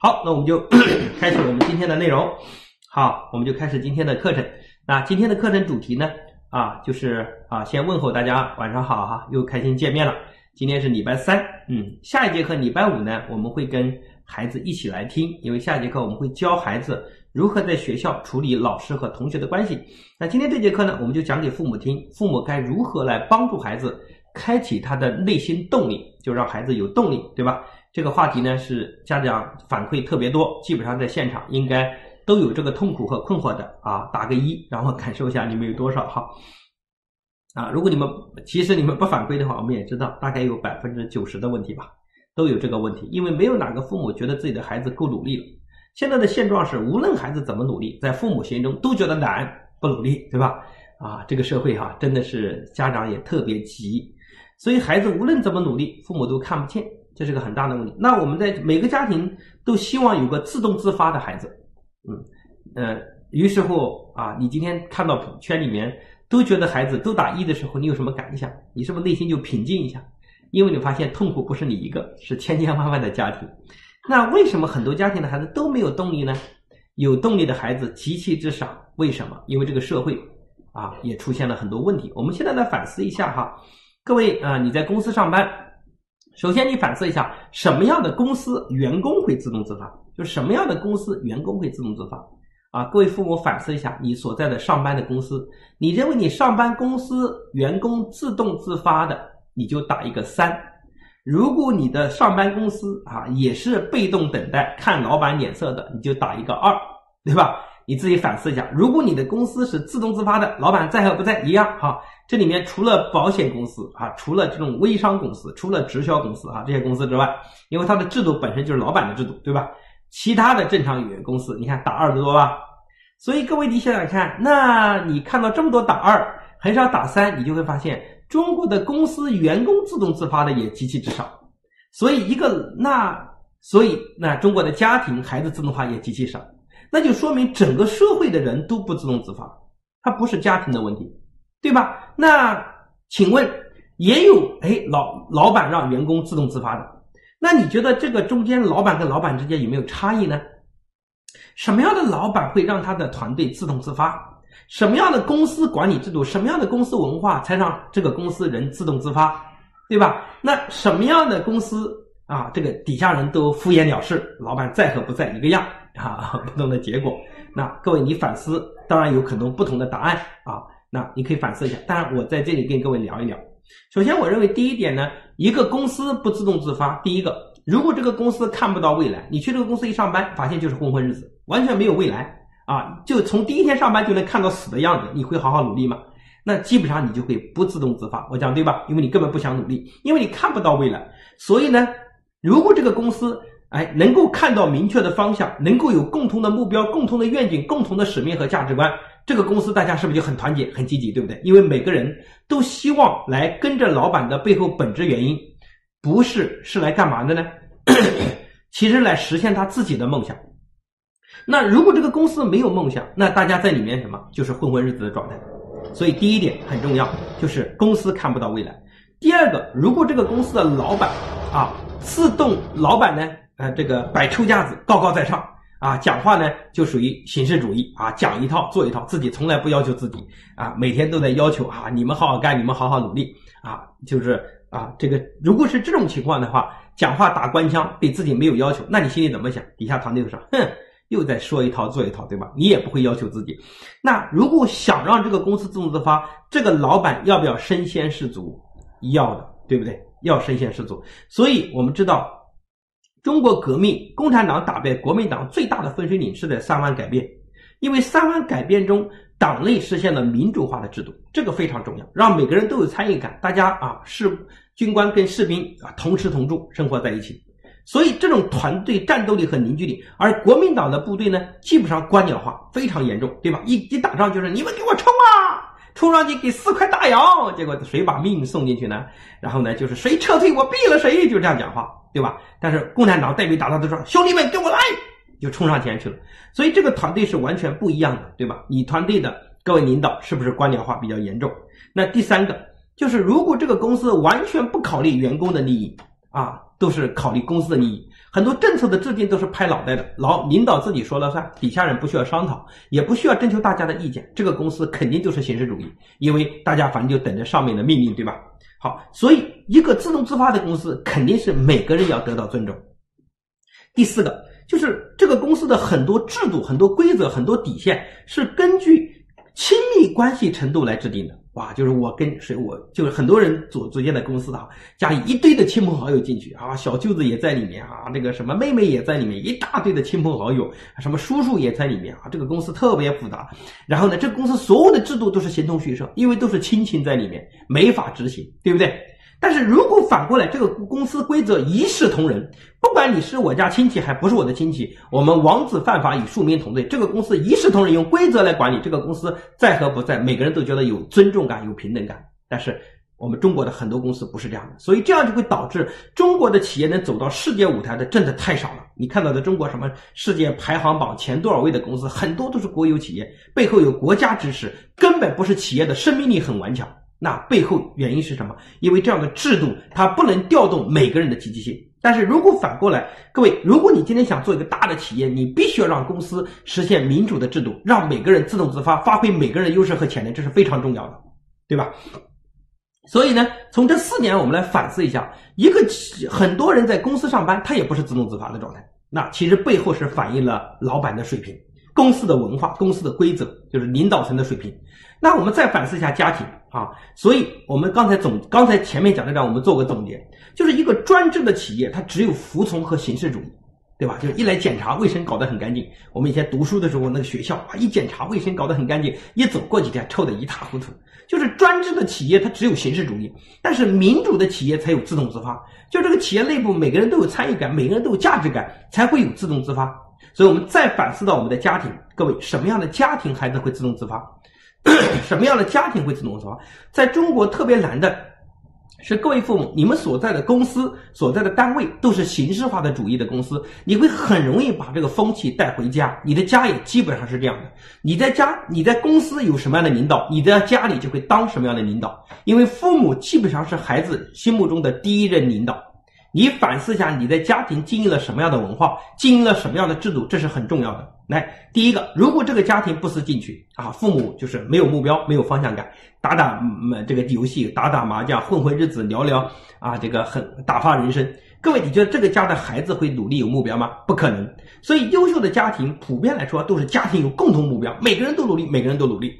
好，那我们就 开始我们今天的内容。好，我们就开始今天的课程。那今天的课程主题呢，啊，就是啊，先问候大家晚上好哈，又开心见面了。今天是礼拜三，嗯，下一节课礼拜五呢，我们会跟孩子一起来听，因为下一节课我们会教孩子如何在学校处理老师和同学的关系。那今天这节课呢，我们就讲给父母听，父母该如何来帮助孩子开启他的内心动力，就让孩子有动力，对吧？这个话题呢是家长反馈特别多，基本上在现场应该都有这个痛苦和困惑的啊，打个一，然后感受一下你们有多少哈。啊，如果你们其实你们不反馈的话，我们也知道大概有百分之九十的问题吧，都有这个问题，因为没有哪个父母觉得自己的孩子够努力了。现在的现状是，无论孩子怎么努力，在父母心中都觉得难，不努力，对吧？啊，这个社会哈，真的是家长也特别急，所以孩子无论怎么努力，父母都看不见。这是个很大的问题。那我们在每个家庭都希望有个自动自发的孩子，嗯呃，于是乎啊，你今天看到朋圈里面都觉得孩子都打一的时候，你有什么感想？你是不是内心就平静一下？因为你发现痛苦不是你一个，是千千万万的家庭。那为什么很多家庭的孩子都没有动力呢？有动力的孩子极其之少。为什么？因为这个社会啊也出现了很多问题。我们现在来反思一下哈，各位啊，你在公司上班。首先，你反思一下，什么样的公司员工会自动自发？就什么样的公司员工会自动自发？啊，各位父母反思一下，你所在的上班的公司，你认为你上班公司员工自动自发的，你就打一个三；如果你的上班公司啊也是被动等待、看老板脸色的，你就打一个二，对吧？你自己反思一下，如果你的公司是自动自发的，老板在和不在一样哈。这里面除了保险公司啊，除了这种微商公司，除了直销公司啊这些公司之外，因为它的制度本身就是老板的制度，对吧？其他的正常语言公司，你看打二的多吧？所以各位你想想看，那你看到这么多打二，很少打三，你就会发现中国的公司员工自动自发的也极其之少。所以一个那，所以那中国的家庭孩子自动化也极其少，那就说明整个社会的人都不自动自发，它不是家庭的问题。对吧？那请问也有哎，老老板让员工自动自发的，那你觉得这个中间老板跟老板之间有没有差异呢？什么样的老板会让他的团队自动自发？什么样的公司管理制度？什么样的公司文化才让这个公司人自动自发？对吧？那什么样的公司啊？这个底下人都敷衍了事，老板在和不在一个样啊？不同的结果。那各位你反思，当然有很多不同的答案啊。那你可以反思一下，当然我在这里跟各位聊一聊。首先，我认为第一点呢，一个公司不自动自发。第一个，如果这个公司看不到未来，你去这个公司一上班，发现就是混混日子，完全没有未来啊，就从第一天上班就能看到死的样子，你会好好努力吗？那基本上你就会不自动自发。我讲对吧？因为你根本不想努力，因为你看不到未来。所以呢，如果这个公司哎能够看到明确的方向，能够有共同的目标、共同的愿景、共同的使命和价值观。这个公司大家是不是就很团结、很积极，对不对？因为每个人都希望来跟着老板的背后本质原因，不是是来干嘛的呢？其实来实现他自己的梦想。那如果这个公司没有梦想，那大家在里面什么？就是混混日子的状态。所以第一点很重要，就是公司看不到未来。第二个，如果这个公司的老板啊，自动老板呢，呃，这个摆臭架子、高高在上。啊，讲话呢就属于形式主义啊，讲一套做一套，自己从来不要求自己啊，每天都在要求啊，你们好好干，你们好好努力啊，就是啊，这个如果是这种情况的话，讲话打官腔，对自己没有要求，那你心里怎么想？底下团队说，哼，又在说一套做一套，对吧？你也不会要求自己。那如果想让这个公司自动自发，这个老板要不要身先士卒？要的，对不对？要身先士卒。所以我们知道。中国革命，共产党打败国民党最大的分水岭是在三湾改变，因为三湾改变中，党内实现了民主化的制度，这个非常重要，让每个人都有参与感，大家啊是军官跟士兵啊同吃同住，生活在一起，所以这种团队战斗力和凝聚力。而国民党的部队呢，基本上官僚化非常严重，对吧？一一打仗就是你们给我冲啊，冲上去给四块大洋，结果谁把命送进去呢？然后呢，就是谁撤退我毙了谁，就这样讲话。对吧？但是共产党代表打他都说：“兄弟们，跟我来！”就冲上前去了。所以这个团队是完全不一样的，对吧？你团队的各位领导是不是官僚化比较严重？那第三个就是，如果这个公司完全不考虑员工的利益啊，都是考虑公司的利益，很多政策的制定都是拍脑袋的，老领导自己说了算，底下人不需要商讨，也不需要征求大家的意见，这个公司肯定就是形式主义，因为大家反正就等着上面的命令，对吧？好，所以一个自动自发的公司肯定是每个人要得到尊重。第四个就是这个公司的很多制度、很多规则、很多底线是根据亲密关系程度来制定的。哇，就是我跟谁，我就是很多人组组建的公司啊，家里一堆的亲朋好友进去啊，小舅子也在里面啊，那个什么妹妹也在里面，一大堆的亲朋好友，什么叔叔也在里面啊，这个公司特别复杂。然后呢，这个公司所有的制度都是形同虚设，因为都是亲情在里面，没法执行，对不对？但是如果反过来，这个公司规则一视同仁，不管你是我家亲戚还不是我的亲戚，我们王子犯法与庶民同罪。这个公司一视同仁，用规则来管理，这个公司在和不在，每个人都觉得有尊重感、有平等感。但是我们中国的很多公司不是这样的，所以这样就会导致中国的企业能走到世界舞台的真的太少了。你看到的中国什么世界排行榜前多少位的公司，很多都是国有企业，背后有国家支持，根本不是企业的生命力很顽强。那背后原因是什么？因为这样的制度它不能调动每个人的积极性。但是如果反过来，各位，如果你今天想做一个大的企业，你必须要让公司实现民主的制度，让每个人自动自发，发挥每个人的优势和潜能，这是非常重要的，对吧？所以呢，从这四年我们来反思一下，一个很多人在公司上班，他也不是自动自发的状态，那其实背后是反映了老板的水平、公司的文化、公司的规则，就是领导层的水平。那我们再反思一下家庭。啊，所以我们刚才总刚才前面讲的让，我们做个总结，就是一个专制的企业，它只有服从和形式主义，对吧？就是一来检查卫生搞得很干净，我们以前读书的时候，那个学校啊，一检查卫生搞得很干净，一走过几天臭得一塌糊涂。就是专制的企业，它只有形式主义，但是民主的企业才有自动自发。就这个企业内部，每个人都有参与感，每个人都有价值感，才会有自动自发。所以我们再反思到我们的家庭，各位，什么样的家庭孩子会自动自发？什么样的家庭会自动自发？在中国特别难的是，各位父母，你们所在的公司、所在的单位都是形式化的主义的公司，你会很容易把这个风气带回家。你的家也基本上是这样的。你在家，你在公司有什么样的领导，你在家里就会当什么样的领导。因为父母基本上是孩子心目中的第一任领导。你反思一下，你在家庭经营了什么样的文化，经营了什么样的制度，这是很重要的。来，第一个，如果这个家庭不思进取啊，父母就是没有目标、没有方向感，打打嗯这个游戏、打打麻将、混混日子、聊聊啊，这个很打发人生。各位，你觉得这个家的孩子会努力有目标吗？不可能。所以，优秀的家庭普遍来说都是家庭有共同目标，每个人都努力，每个人都努力。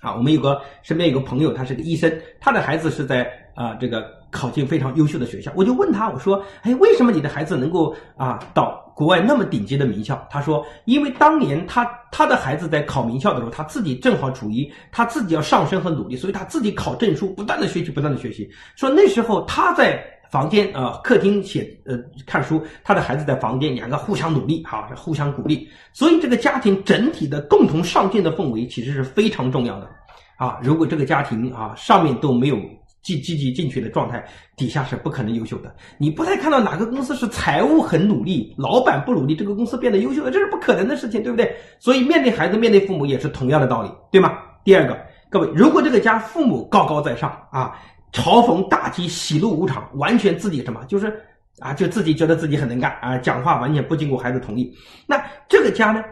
啊，我们有个身边有个朋友，他是个医生，他的孩子是在啊这个。考进非常优秀的学校，我就问他，我说，哎，为什么你的孩子能够啊到国外那么顶级的名校？他说，因为当年他他的孩子在考名校的时候，他自己正好处于他自己要上升和努力，所以他自己考证书，不断的学习，不断的学习。说那时候他在房间啊客厅写呃看书，他的孩子在房间，两个互相努力哈，互相鼓励，所以这个家庭整体的共同上进的氛围其实是非常重要的啊。如果这个家庭啊上面都没有。积积极进取的状态，底下是不可能优秀的。你不太看到哪个公司是财务很努力，老板不努力，这个公司变得优秀的，这是不可能的事情，对不对？所以面对孩子，面对父母也是同样的道理，对吗？第二个，各位，如果这个家父母高高在上啊，嘲讽打击，喜怒无常，完全自己什么，就是啊，就自己觉得自己很能干啊，讲话完全不经过孩子同意，那这个家呢？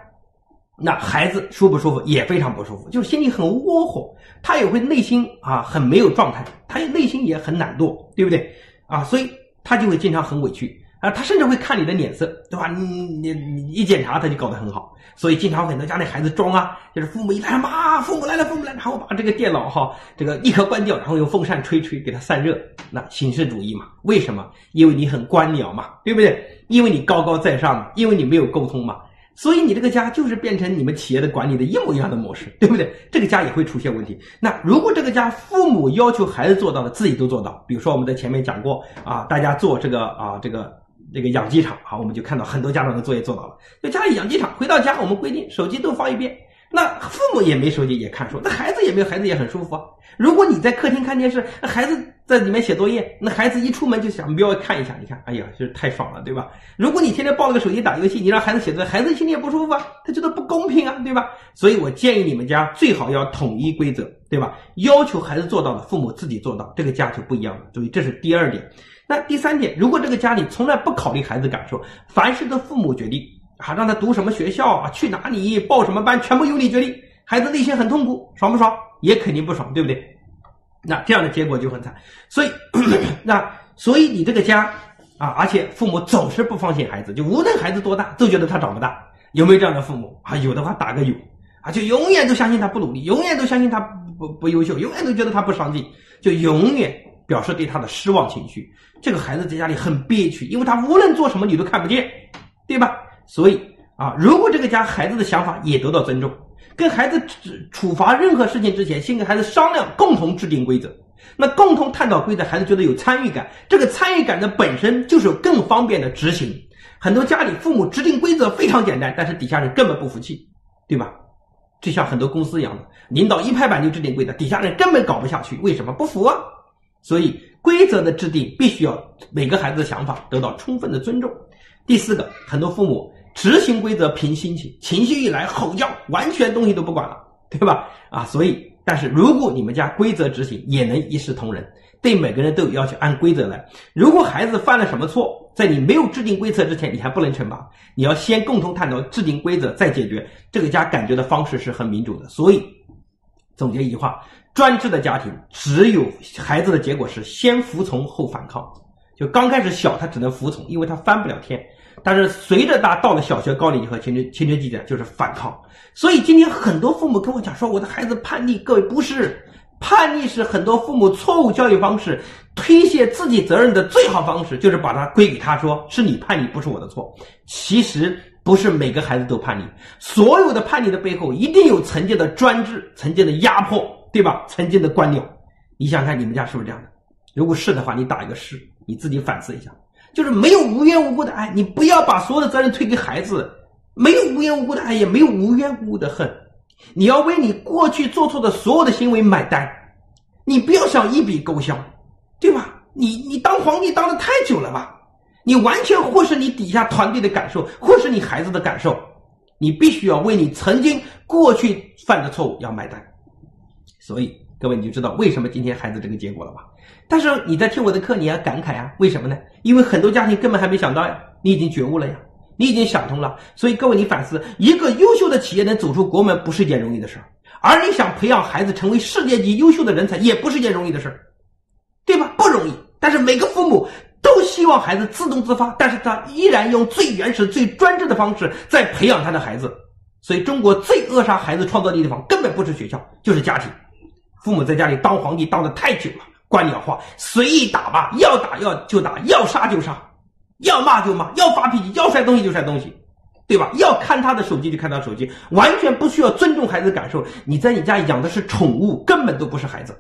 那孩子舒不舒服也非常不舒服，就是心里很窝火，他也会内心啊很没有状态，他内心也很懒惰，对不对啊？所以他就会经常很委屈啊，他甚至会看你的脸色，对吧？你你你一检查他就搞得很好，所以经常很多家里孩子装啊，就是父母一来妈，父母来了，父母来了，然后把这个电脑哈这个立刻关掉，然后用风扇吹吹给他散热，那形式主义嘛？为什么？因为你很官僚嘛，对不对？因为你高高在上嘛，因为你没有沟通嘛。所以你这个家就是变成你们企业的管理的一模一样的模式，对不对？这个家也会出现问题。那如果这个家父母要求孩子做到的，自己都做到，比如说我们在前面讲过啊，大家做这个啊，这个这个养鸡场，好，我们就看到很多家长的作业做到了。就家里养鸡场，回到家我们规定手机都放一边。那父母也没手机也看书，那孩子也没有，孩子也很舒服啊。如果你在客厅看电视，那孩子在里面写作业，那孩子一出门就想瞄看一下，你看，哎呀，就是太爽了，对吧？如果你天天抱着个手机打游戏，你让孩子写作业，孩子心里也不舒服啊，他觉得不公平啊，对吧？所以我建议你们家最好要统一规则，对吧？要求孩子做到的，父母自己做到，这个家就不一样了。注意，这是第二点。那第三点，如果这个家里从来不考虑孩子感受，凡事都父母决定，啊，让他读什么学校啊，去哪里报什么班，全部由你决定，孩子内心很痛苦，爽不爽？也肯定不爽，对不对？那这样的结果就很惨。所以，那所以你这个家啊，而且父母总是不放心孩子，就无论孩子多大，都觉得他长不大。有没有这样的父母啊？有的话打个有啊，就永远都相信他不努力，永远都相信他不不优秀，永远都觉得他不上进，就永远表示对他的失望情绪。这个孩子在家里很憋屈，因为他无论做什么你都看不见，对吧？所以啊，如果这个家孩子的想法也得到尊重，跟孩子处处罚任何事情之前，先跟孩子商量，共同制定规则。那共同探讨规则，孩子觉得有参与感，这个参与感的本身就是更方便的执行。很多家里父母制定规则非常简单，但是底下人根本不服气，对吧？就像很多公司一样的，领导一拍板就制定规则，底下人根本搞不下去，为什么不服啊？所以规则的制定必须要每个孩子的想法得到充分的尊重。第四个，很多父母执行规则凭心情，情绪一来吼叫，完全东西都不管了，对吧？啊，所以，但是如果你们家规则执行也能一视同仁。对每个人都有要求，按规则来。如果孩子犯了什么错，在你没有制定规则之前，你还不能惩罚。你要先共同探讨制定规则，再解决。这个家感觉的方式是很民主的。所以，总结一句话：专制的家庭，只有孩子的结果是先服从后反抗。就刚开始小，他只能服从，因为他翻不了天。但是随着他到了小学高年级和青春青春期的，就是反抗。所以今天很多父母跟我讲说，我的孩子叛逆，各位不是。叛逆是很多父母错误教育方式，推卸自己责任的最好方式，就是把它归给他，说是你叛逆，不是我的错。其实不是每个孩子都叛逆，所有的叛逆的背后一定有曾经的专制、曾经的压迫，对吧？曾经的官僚。你想看你们家是不是这样的？如果是的话，你打一个是，你自己反思一下。就是没有无缘无故的爱，你不要把所有的责任推给孩子。没有无缘无故的爱，也没有无缘无故的恨。你要为你过去做错的所有的行为买单，你不要想一笔勾销，对吧？你你当皇帝当的太久了吧？你完全忽视你底下团队的感受，忽视你孩子的感受，你必须要为你曾经过去犯的错误要买单。所以各位你就知道为什么今天孩子这个结果了吧？但是你在听我的课，你要感慨啊，为什么呢？因为很多家庭根本还没想到呀，你已经觉悟了呀。你已经想通了，所以各位，你反思，一个优秀的企业能走出国门，不是一件容易的事儿；而你想培养孩子成为世界级优秀的人才，也不是一件容易的事儿，对吧？不容易。但是每个父母都希望孩子自动自发，但是他依然用最原始、最专制的方式在培养他的孩子。所以，中国最扼杀孩子创造力的地方，根本不是学校，就是家庭。父母在家里当皇帝当的太久了，官僚化，随意打吧，要打要就打，要杀就杀。要骂就骂，要发脾气，要摔东西就摔东西，对吧？要看他的手机就看他手机，完全不需要尊重孩子的感受。你在你家养的是宠物，根本都不是孩子。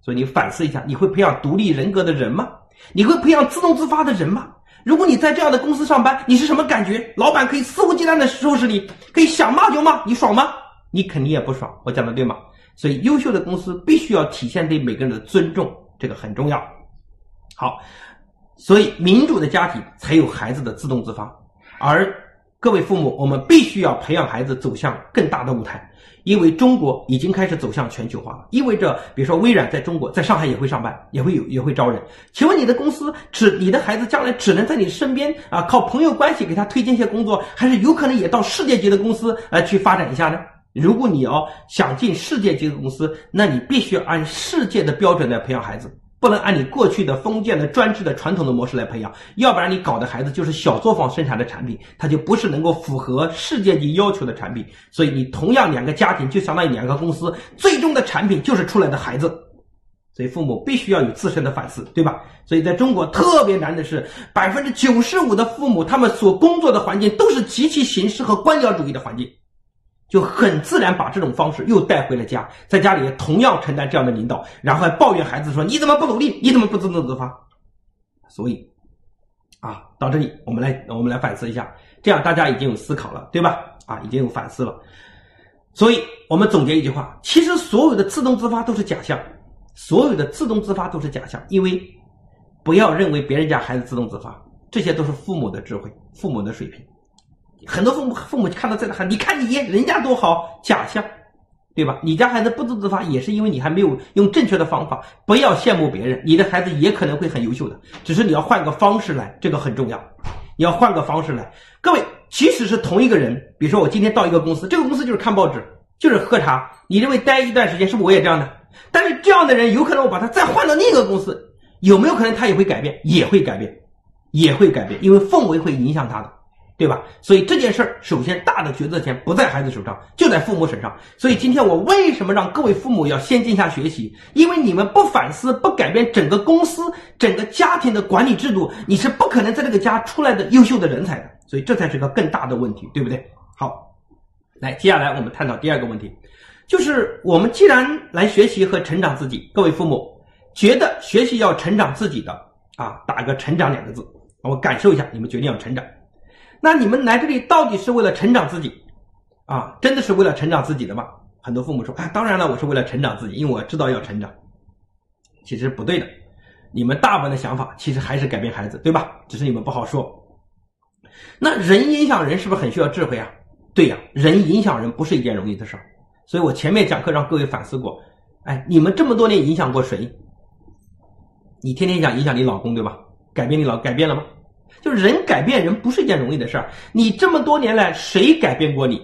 所以你反思一下，你会培养独立人格的人吗？你会培养自动自发的人吗？如果你在这样的公司上班，你是什么感觉？老板可以肆无忌惮的收拾你，可以想骂就骂，你爽吗？你肯定也不爽。我讲的对吗？所以优秀的公司必须要体现对每个人的尊重，这个很重要。好。所以，民主的家庭才有孩子的自动自发。而各位父母，我们必须要培养孩子走向更大的舞台，因为中国已经开始走向全球化了。意味着，比如说微软在中国，在上海也会上班，也会有，也会招人。请问你的公司只你的孩子将来只能在你身边啊，靠朋友关系给他推荐一些工作，还是有可能也到世界级的公司来去发展一下呢？如果你要想进世界级的公司，那你必须按世界的标准来培养孩子。不能按你过去的封建的专制的传统的模式来培养，要不然你搞的孩子就是小作坊生产的产品，它就不是能够符合世界级要求的产品。所以你同样两个家庭就相当于两个公司，最终的产品就是出来的孩子。所以父母必须要有自身的反思，对吧？所以在中国特别难的是，百分之九十五的父母他们所工作的环境都是极其形式和官僚主义的环境。就很自然把这种方式又带回了家，在家里同样承担这样的领导，然后还抱怨孩子说：“你怎么不努力？你怎么不自动自发？”所以，啊，到这里我们来我们来反思一下，这样大家已经有思考了，对吧？啊，已经有反思了。所以我们总结一句话：其实所有的自动自发都是假象，所有的自动自发都是假象，因为不要认为别人家孩子自动自发，这些都是父母的智慧，父母的水平。很多父母父母看到这个孩子，你看你人家多好，假象，对吧？你家孩子不自发，也是因为你还没有用正确的方法。不要羡慕别人，你的孩子也可能会很优秀的，只是你要换个方式来，这个很重要。你要换个方式来。各位，即使是同一个人，比如说我今天到一个公司，这个公司就是看报纸，就是喝茶，你认为待一段时间，是不是我也这样的？但是这样的人，有可能我把他再换到另一个公司，有没有可能他也会改变？也会改变，也会改变，因为氛围会影响他的。对吧？所以这件事儿，首先大的决策权不在孩子手上，就在父母身上。所以今天我为什么让各位父母要先静下学习？因为你们不反思、不改变整个公司、整个家庭的管理制度，你是不可能在这个家出来的优秀的人才的。所以这才是个更大的问题，对不对？好，来，接下来我们探讨第二个问题，就是我们既然来学习和成长自己，各位父母觉得学习要成长自己的啊，打个“成长”两个字，我感受一下，你们决定要成长。那你们来这里到底是为了成长自己，啊，真的是为了成长自己的吗？很多父母说，啊，当然了，我是为了成长自己，因为我知道要成长。其实不对的，你们大部分的想法其实还是改变孩子，对吧？只是你们不好说。那人影响人是不是很需要智慧啊？对呀，人影响人不是一件容易的事儿。所以我前面讲课让各位反思过，哎，你们这么多年影响过谁？你天天想影响你老公，对吧？改变你老改变了吗？就人改变人不是一件容易的事儿。你这么多年来谁改变过你？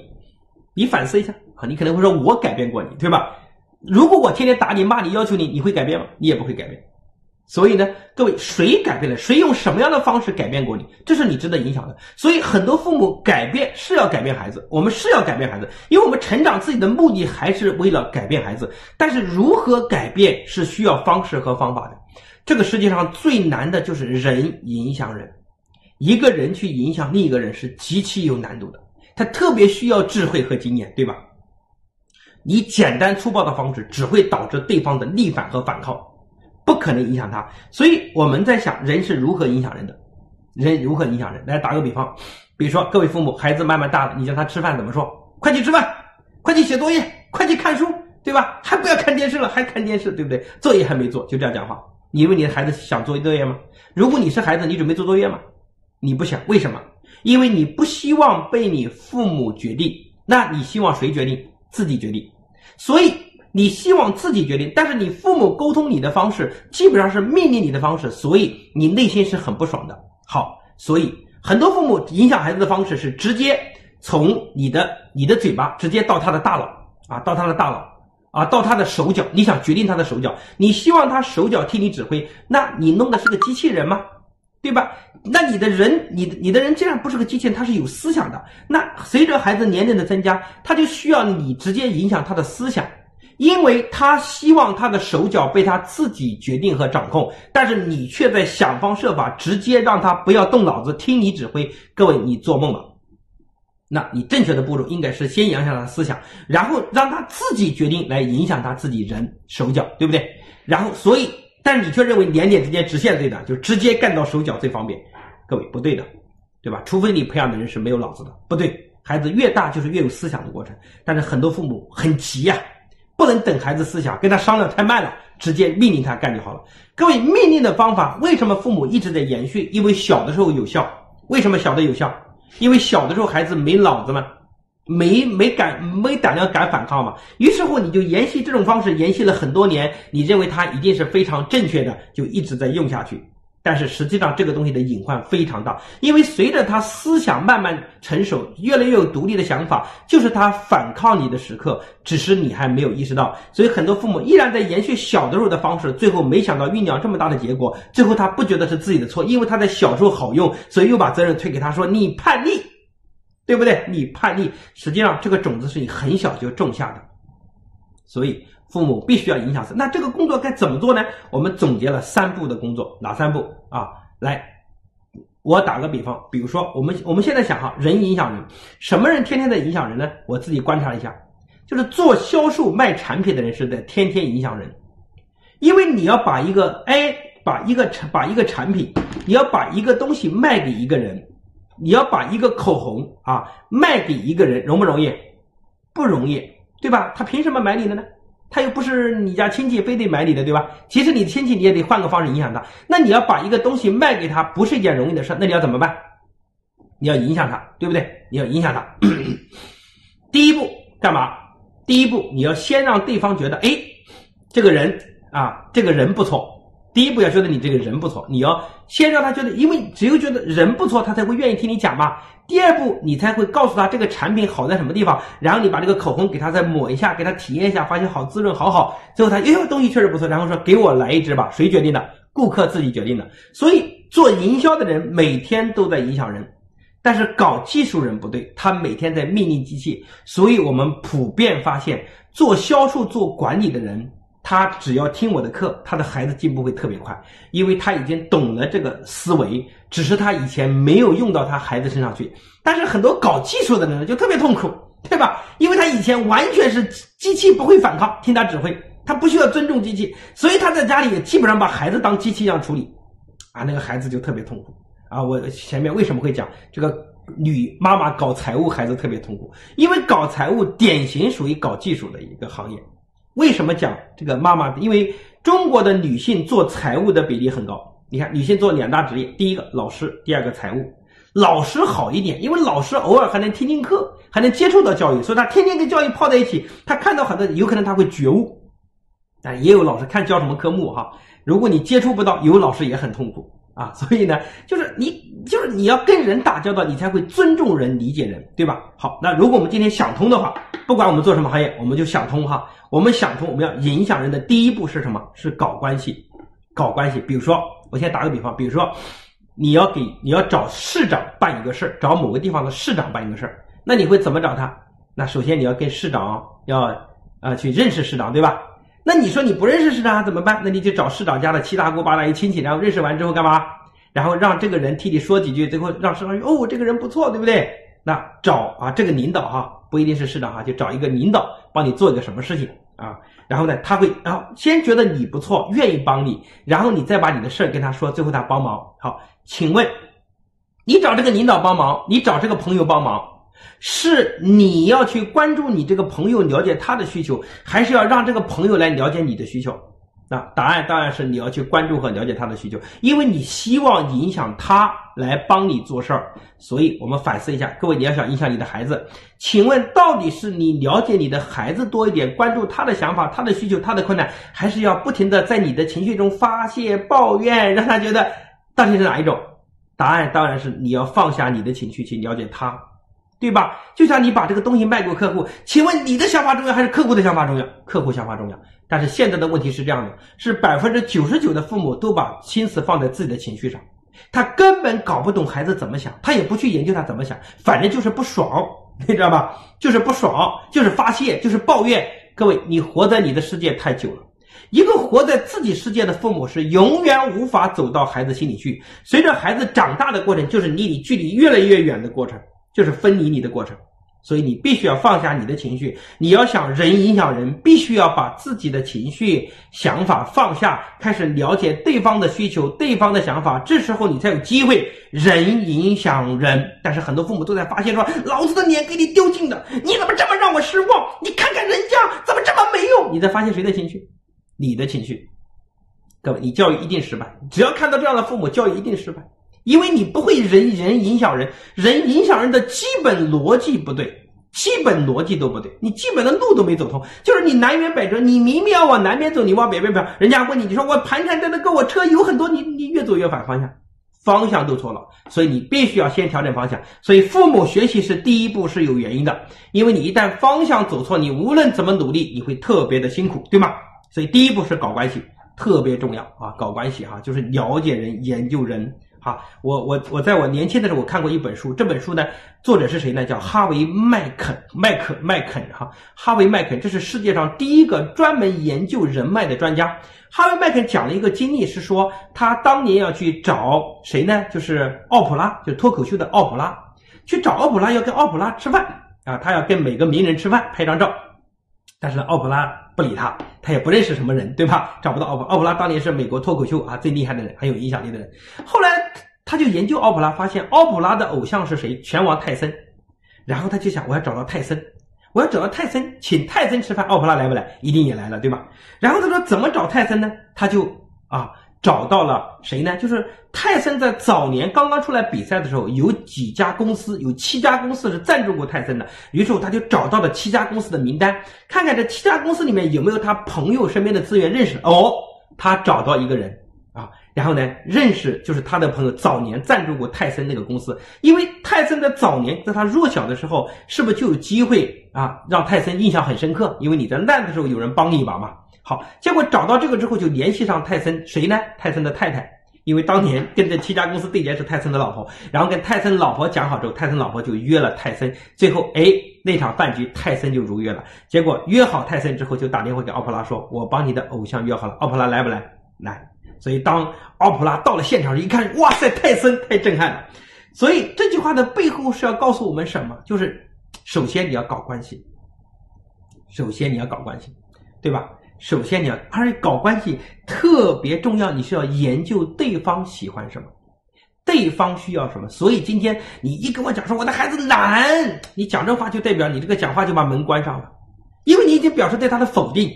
你反思一下啊！你可能会说，我改变过你，对吧？如果我天天打你、骂你、要求你，你会改变吗？你也不会改变。所以呢，各位，谁改变了？谁用什么样的方式改变过你？这是你值得影响的。所以很多父母改变是要改变孩子，我们是要改变孩子，因为我们成长自己的目的还是为了改变孩子。但是如何改变是需要方式和方法的。这个世界上最难的就是人影响人。一个人去影响另一个人是极其有难度的，他特别需要智慧和经验，对吧？你简单粗暴的方式只会导致对方的逆反和反抗，不可能影响他。所以我们在想，人是如何影响人的？人如何影响人？来打个比方，比如说各位父母，孩子慢慢大了，你叫他吃饭怎么说？快去吃饭，快去写作业，快去看书，对吧？还不要看电视了，还看电视，对不对？作业还没做，就这样讲话。你以为你的孩子想做作业吗？如果你是孩子，你准备做作业吗？你不想为什么？因为你不希望被你父母决定，那你希望谁决定？自己决定。所以你希望自己决定，但是你父母沟通你的方式基本上是命令你的方式，所以你内心是很不爽的。好，所以很多父母影响孩子的方式是直接从你的你的嘴巴直接到他的大脑啊，到他的大脑啊，到他的手脚。你想决定他的手脚，你希望他手脚替你指挥，那你弄的是个机器人吗？对吧？那你的人，你你的人既然不是个机器人，他是有思想的。那随着孩子年龄的增加，他就需要你直接影响他的思想，因为他希望他的手脚被他自己决定和掌控，但是你却在想方设法直接让他不要动脑子，听你指挥。各位，你做梦了？那你正确的步骤应该是先影响他的思想，然后让他自己决定来影响他自己人手脚，对不对？然后，所以。但你却认为两点之间直线最短，就直接干到手脚最方便。各位不对的，对吧？除非你培养的人是没有脑子的，不对。孩子越大就是越有思想的过程，但是很多父母很急呀，不能等孩子思想，跟他商量太慢了，直接命令他干就好了。各位命令的方法为什么父母一直在延续？因为小的时候有效。为什么小的有效？因为小的时候孩子没脑子嘛。没没敢没胆量敢反抗嘛，于是乎你就延续这种方式，延续了很多年，你认为它一定是非常正确的，就一直在用下去。但是实际上这个东西的隐患非常大，因为随着他思想慢慢成熟，越来越有独立的想法，就是他反抗你的时刻，只是你还没有意识到。所以很多父母依然在延续小的时候的方式，最后没想到酝酿这么大的结果，最后他不觉得是自己的错，因为他在小时候好用，所以又把责任推给他说你叛逆。对不对？你叛逆，实际上这个种子是你很小就种下的，所以父母必须要影响是。那这个工作该怎么做呢？我们总结了三步的工作，哪三步啊？来，我打个比方，比如说我们我们现在想哈，人影响人，什么人天天在影响人呢？我自己观察一下，就是做销售卖产品的人是在天天影响人，因为你要把一个哎，把一个产把一个产品，你要把一个东西卖给一个人。你要把一个口红啊卖给一个人容不容易？不容易，对吧？他凭什么买你的呢？他又不是你家亲戚，非得买你的，对吧？其实你亲戚你也得换个方式影响他。那你要把一个东西卖给他，不是一件容易的事。那你要怎么办？你要影响他，对不对？你要影响他。第一步干嘛？第一步你要先让对方觉得，哎，这个人啊，这个人不错。第一步要觉得你这个人不错，你要先让他觉得，因为只有觉得人不错，他才会愿意听你讲嘛。第二步，你才会告诉他这个产品好在什么地方，然后你把这个口红给他再抹一下，给他体验一下，发现好滋润，好好。最后他，哎呦，东西确实不错，然后说给我来一支吧。谁决定的？顾客自己决定的。所以做营销的人每天都在影响人，但是搞技术人不对，他每天在命令机器。所以我们普遍发现，做销售、做管理的人。他只要听我的课，他的孩子进步会特别快，因为他已经懂了这个思维，只是他以前没有用到他孩子身上去。但是很多搞技术的人就特别痛苦，对吧？因为他以前完全是机器不会反抗，听他指挥，他不需要尊重机器，所以他在家里也基本上把孩子当机器一样处理，啊，那个孩子就特别痛苦啊。我前面为什么会讲这个女妈妈搞财务孩子特别痛苦？因为搞财务典型属于搞技术的一个行业。为什么讲这个妈妈？因为中国的女性做财务的比例很高。你看，女性做两大职业，第一个老师，第二个财务。老师好一点，因为老师偶尔还能听听课，还能接触到教育，所以他天天跟教育泡在一起，他看到很多，有可能他会觉悟。但也有老师看教什么科目哈，如果你接触不到，有老师也很痛苦。啊，所以呢，就是你，就是你要跟人打交道，你才会尊重人、理解人，对吧？好，那如果我们今天想通的话，不管我们做什么行业，我们就想通哈。我们想通，我们要影响人的第一步是什么？是搞关系，搞关系。比如说，我先打个比方，比如说，你要给你要找市长办一个事儿，找某个地方的市长办一个事儿，那你会怎么找他？那首先你要跟市长要啊去认识市长，对吧？那你说你不认识市长怎么办？那你就找市长家的七大姑八大姨亲戚，然后认识完之后干嘛？然后让这个人替你说几句，最后让市长说哦，这个人不错，对不对？那找啊这个领导哈，不一定是市长哈，就找一个领导帮你做一个什么事情啊？然后呢，他会然后先觉得你不错，愿意帮你，然后你再把你的事儿跟他说，最后他帮忙。好，请问你找这个领导帮忙，你找这个朋友帮忙？是你要去关注你这个朋友，了解他的需求，还是要让这个朋友来了解你的需求？那答案当然是你要去关注和了解他的需求，因为你希望影响他来帮你做事儿。所以我们反思一下，各位，你要想影响你的孩子，请问到底是你了解你的孩子多一点，关注他的想法、他的需求、他的困难，还是要不停的在你的情绪中发泄抱怨，让他觉得到底是哪一种？答案当然是你要放下你的情绪去了解他。对吧？就像你把这个东西卖给客户，请问你的想法重要还是客户的想法重要？客户想法重要。但是现在的问题是这样的：是百分之九十九的父母都把心思放在自己的情绪上，他根本搞不懂孩子怎么想，他也不去研究他怎么想，反正就是不爽，你知道吧？就是不爽，就是发泄，就是抱怨。各位，你活在你的世界太久了，一个活在自己世界的父母是永远无法走到孩子心里去。随着孩子长大的过程，就是离你距离越来越远的过程。就是分离你的过程，所以你必须要放下你的情绪。你要想人影响人，必须要把自己的情绪、想法放下，开始了解对方的需求、对方的想法。这时候你才有机会人影响人。但是很多父母都在发现说：“老子的脸给你丢尽了，你怎么这么让我失望？你看看人家怎么这么没用？”你在发现谁的情绪？你的情绪。各位，你教育一定失败。只要看到这样的父母，教育一定失败。因为你不会人人影响人，人影响人的基本逻辑不对，基本逻辑都不对，你基本的路都没走通。就是你南辕北辙，你明明要往南边走，你往北边跑。人家问你，你说我盘缠在那跟我车有很多，你你越走越反方向，方向都错了。所以你必须要先调整方向。所以父母学习是第一步是有原因的，因为你一旦方向走错，你无论怎么努力，你会特别的辛苦，对吗？所以第一步是搞关系，特别重要啊，搞关系哈，就是了解人，研究人。啊，我我我在我年轻的时候，我看过一本书。这本书呢，作者是谁呢？叫哈维麦肯，麦克麦肯哈，哈维麦肯，这是世界上第一个专门研究人脉的专家。哈维麦肯讲了一个经历，是说他当年要去找谁呢？就是奥普拉，就是脱口秀的奥普拉，去找奥普拉，要跟奥普拉吃饭啊，他要跟每个名人吃饭，拍张照。但是奥普拉不理他，他也不认识什么人，对吧？找不到奥普奥普拉当年是美国脱口秀啊最厉害的人，很有影响力的人。后来他就研究奥普拉，发现奥普拉的偶像是谁？拳王泰森。然后他就想，我要找到泰森，我要找到泰森，请泰森吃饭。奥普拉来不来？一定也来了，对吧？然后他说怎么找泰森呢？他就啊找到了谁呢？就是泰森在早年刚刚出来比赛的时候，有几家公司，有七家公司是赞助过泰森的。于是他就找到了七家公司的名单，看看这七家公司里面有没有他朋友身边的资源认识。哦，他找到一个人啊，然后呢，认识就是他的朋友早年赞助过泰森那个公司，因为泰森在早年在他弱小的时候，是不是就有机会啊让泰森印象很深刻？因为你在烂的时候有人帮你一把嘛。好，结果找到这个之后，就联系上泰森，谁呢？泰森的太太，因为当年跟这七家公司对接是泰森的老婆，然后跟泰森老婆讲好之后，泰森老婆就约了泰森，最后哎，那场饭局泰森就如约了。结果约好泰森之后，就打电话给奥普拉说：“我帮你的偶像约好了，奥普拉来不来？来。”所以当奥普拉到了现场一看，哇塞，泰森太震撼了。所以这句话的背后是要告诉我们什么？就是首先你要搞关系，首先你要搞关系，对吧？首先，你要，而且搞关系特别重要，你是要研究对方喜欢什么，对方需要什么。所以今天你一跟我讲说我的孩子懒，你讲这话就代表你这个讲话就把门关上了，因为你已经表示对他的否定，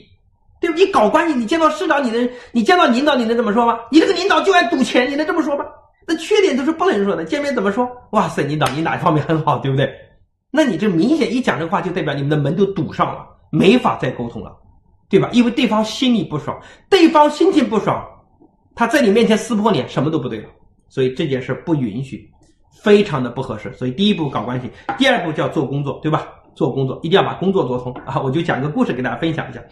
对吧？你搞关系，你见到市长你能，你见到领导你能这么说吗？你这个领导就爱赌钱，你能这么说吗？那缺点都是不能说的。见面怎么说？哇塞，领导你哪一方面很好，对不对？那你这明显一讲这话，就代表你们的门都堵上了，没法再沟通了。对吧？因为对方心里不爽，对方心情不爽，他在你面前撕破脸，什么都不对了。所以这件事不允许，非常的不合适。所以第一步搞关系，第二步叫做工作，对吧？做工作一定要把工作做通啊！我就讲个故事给大家分享一下。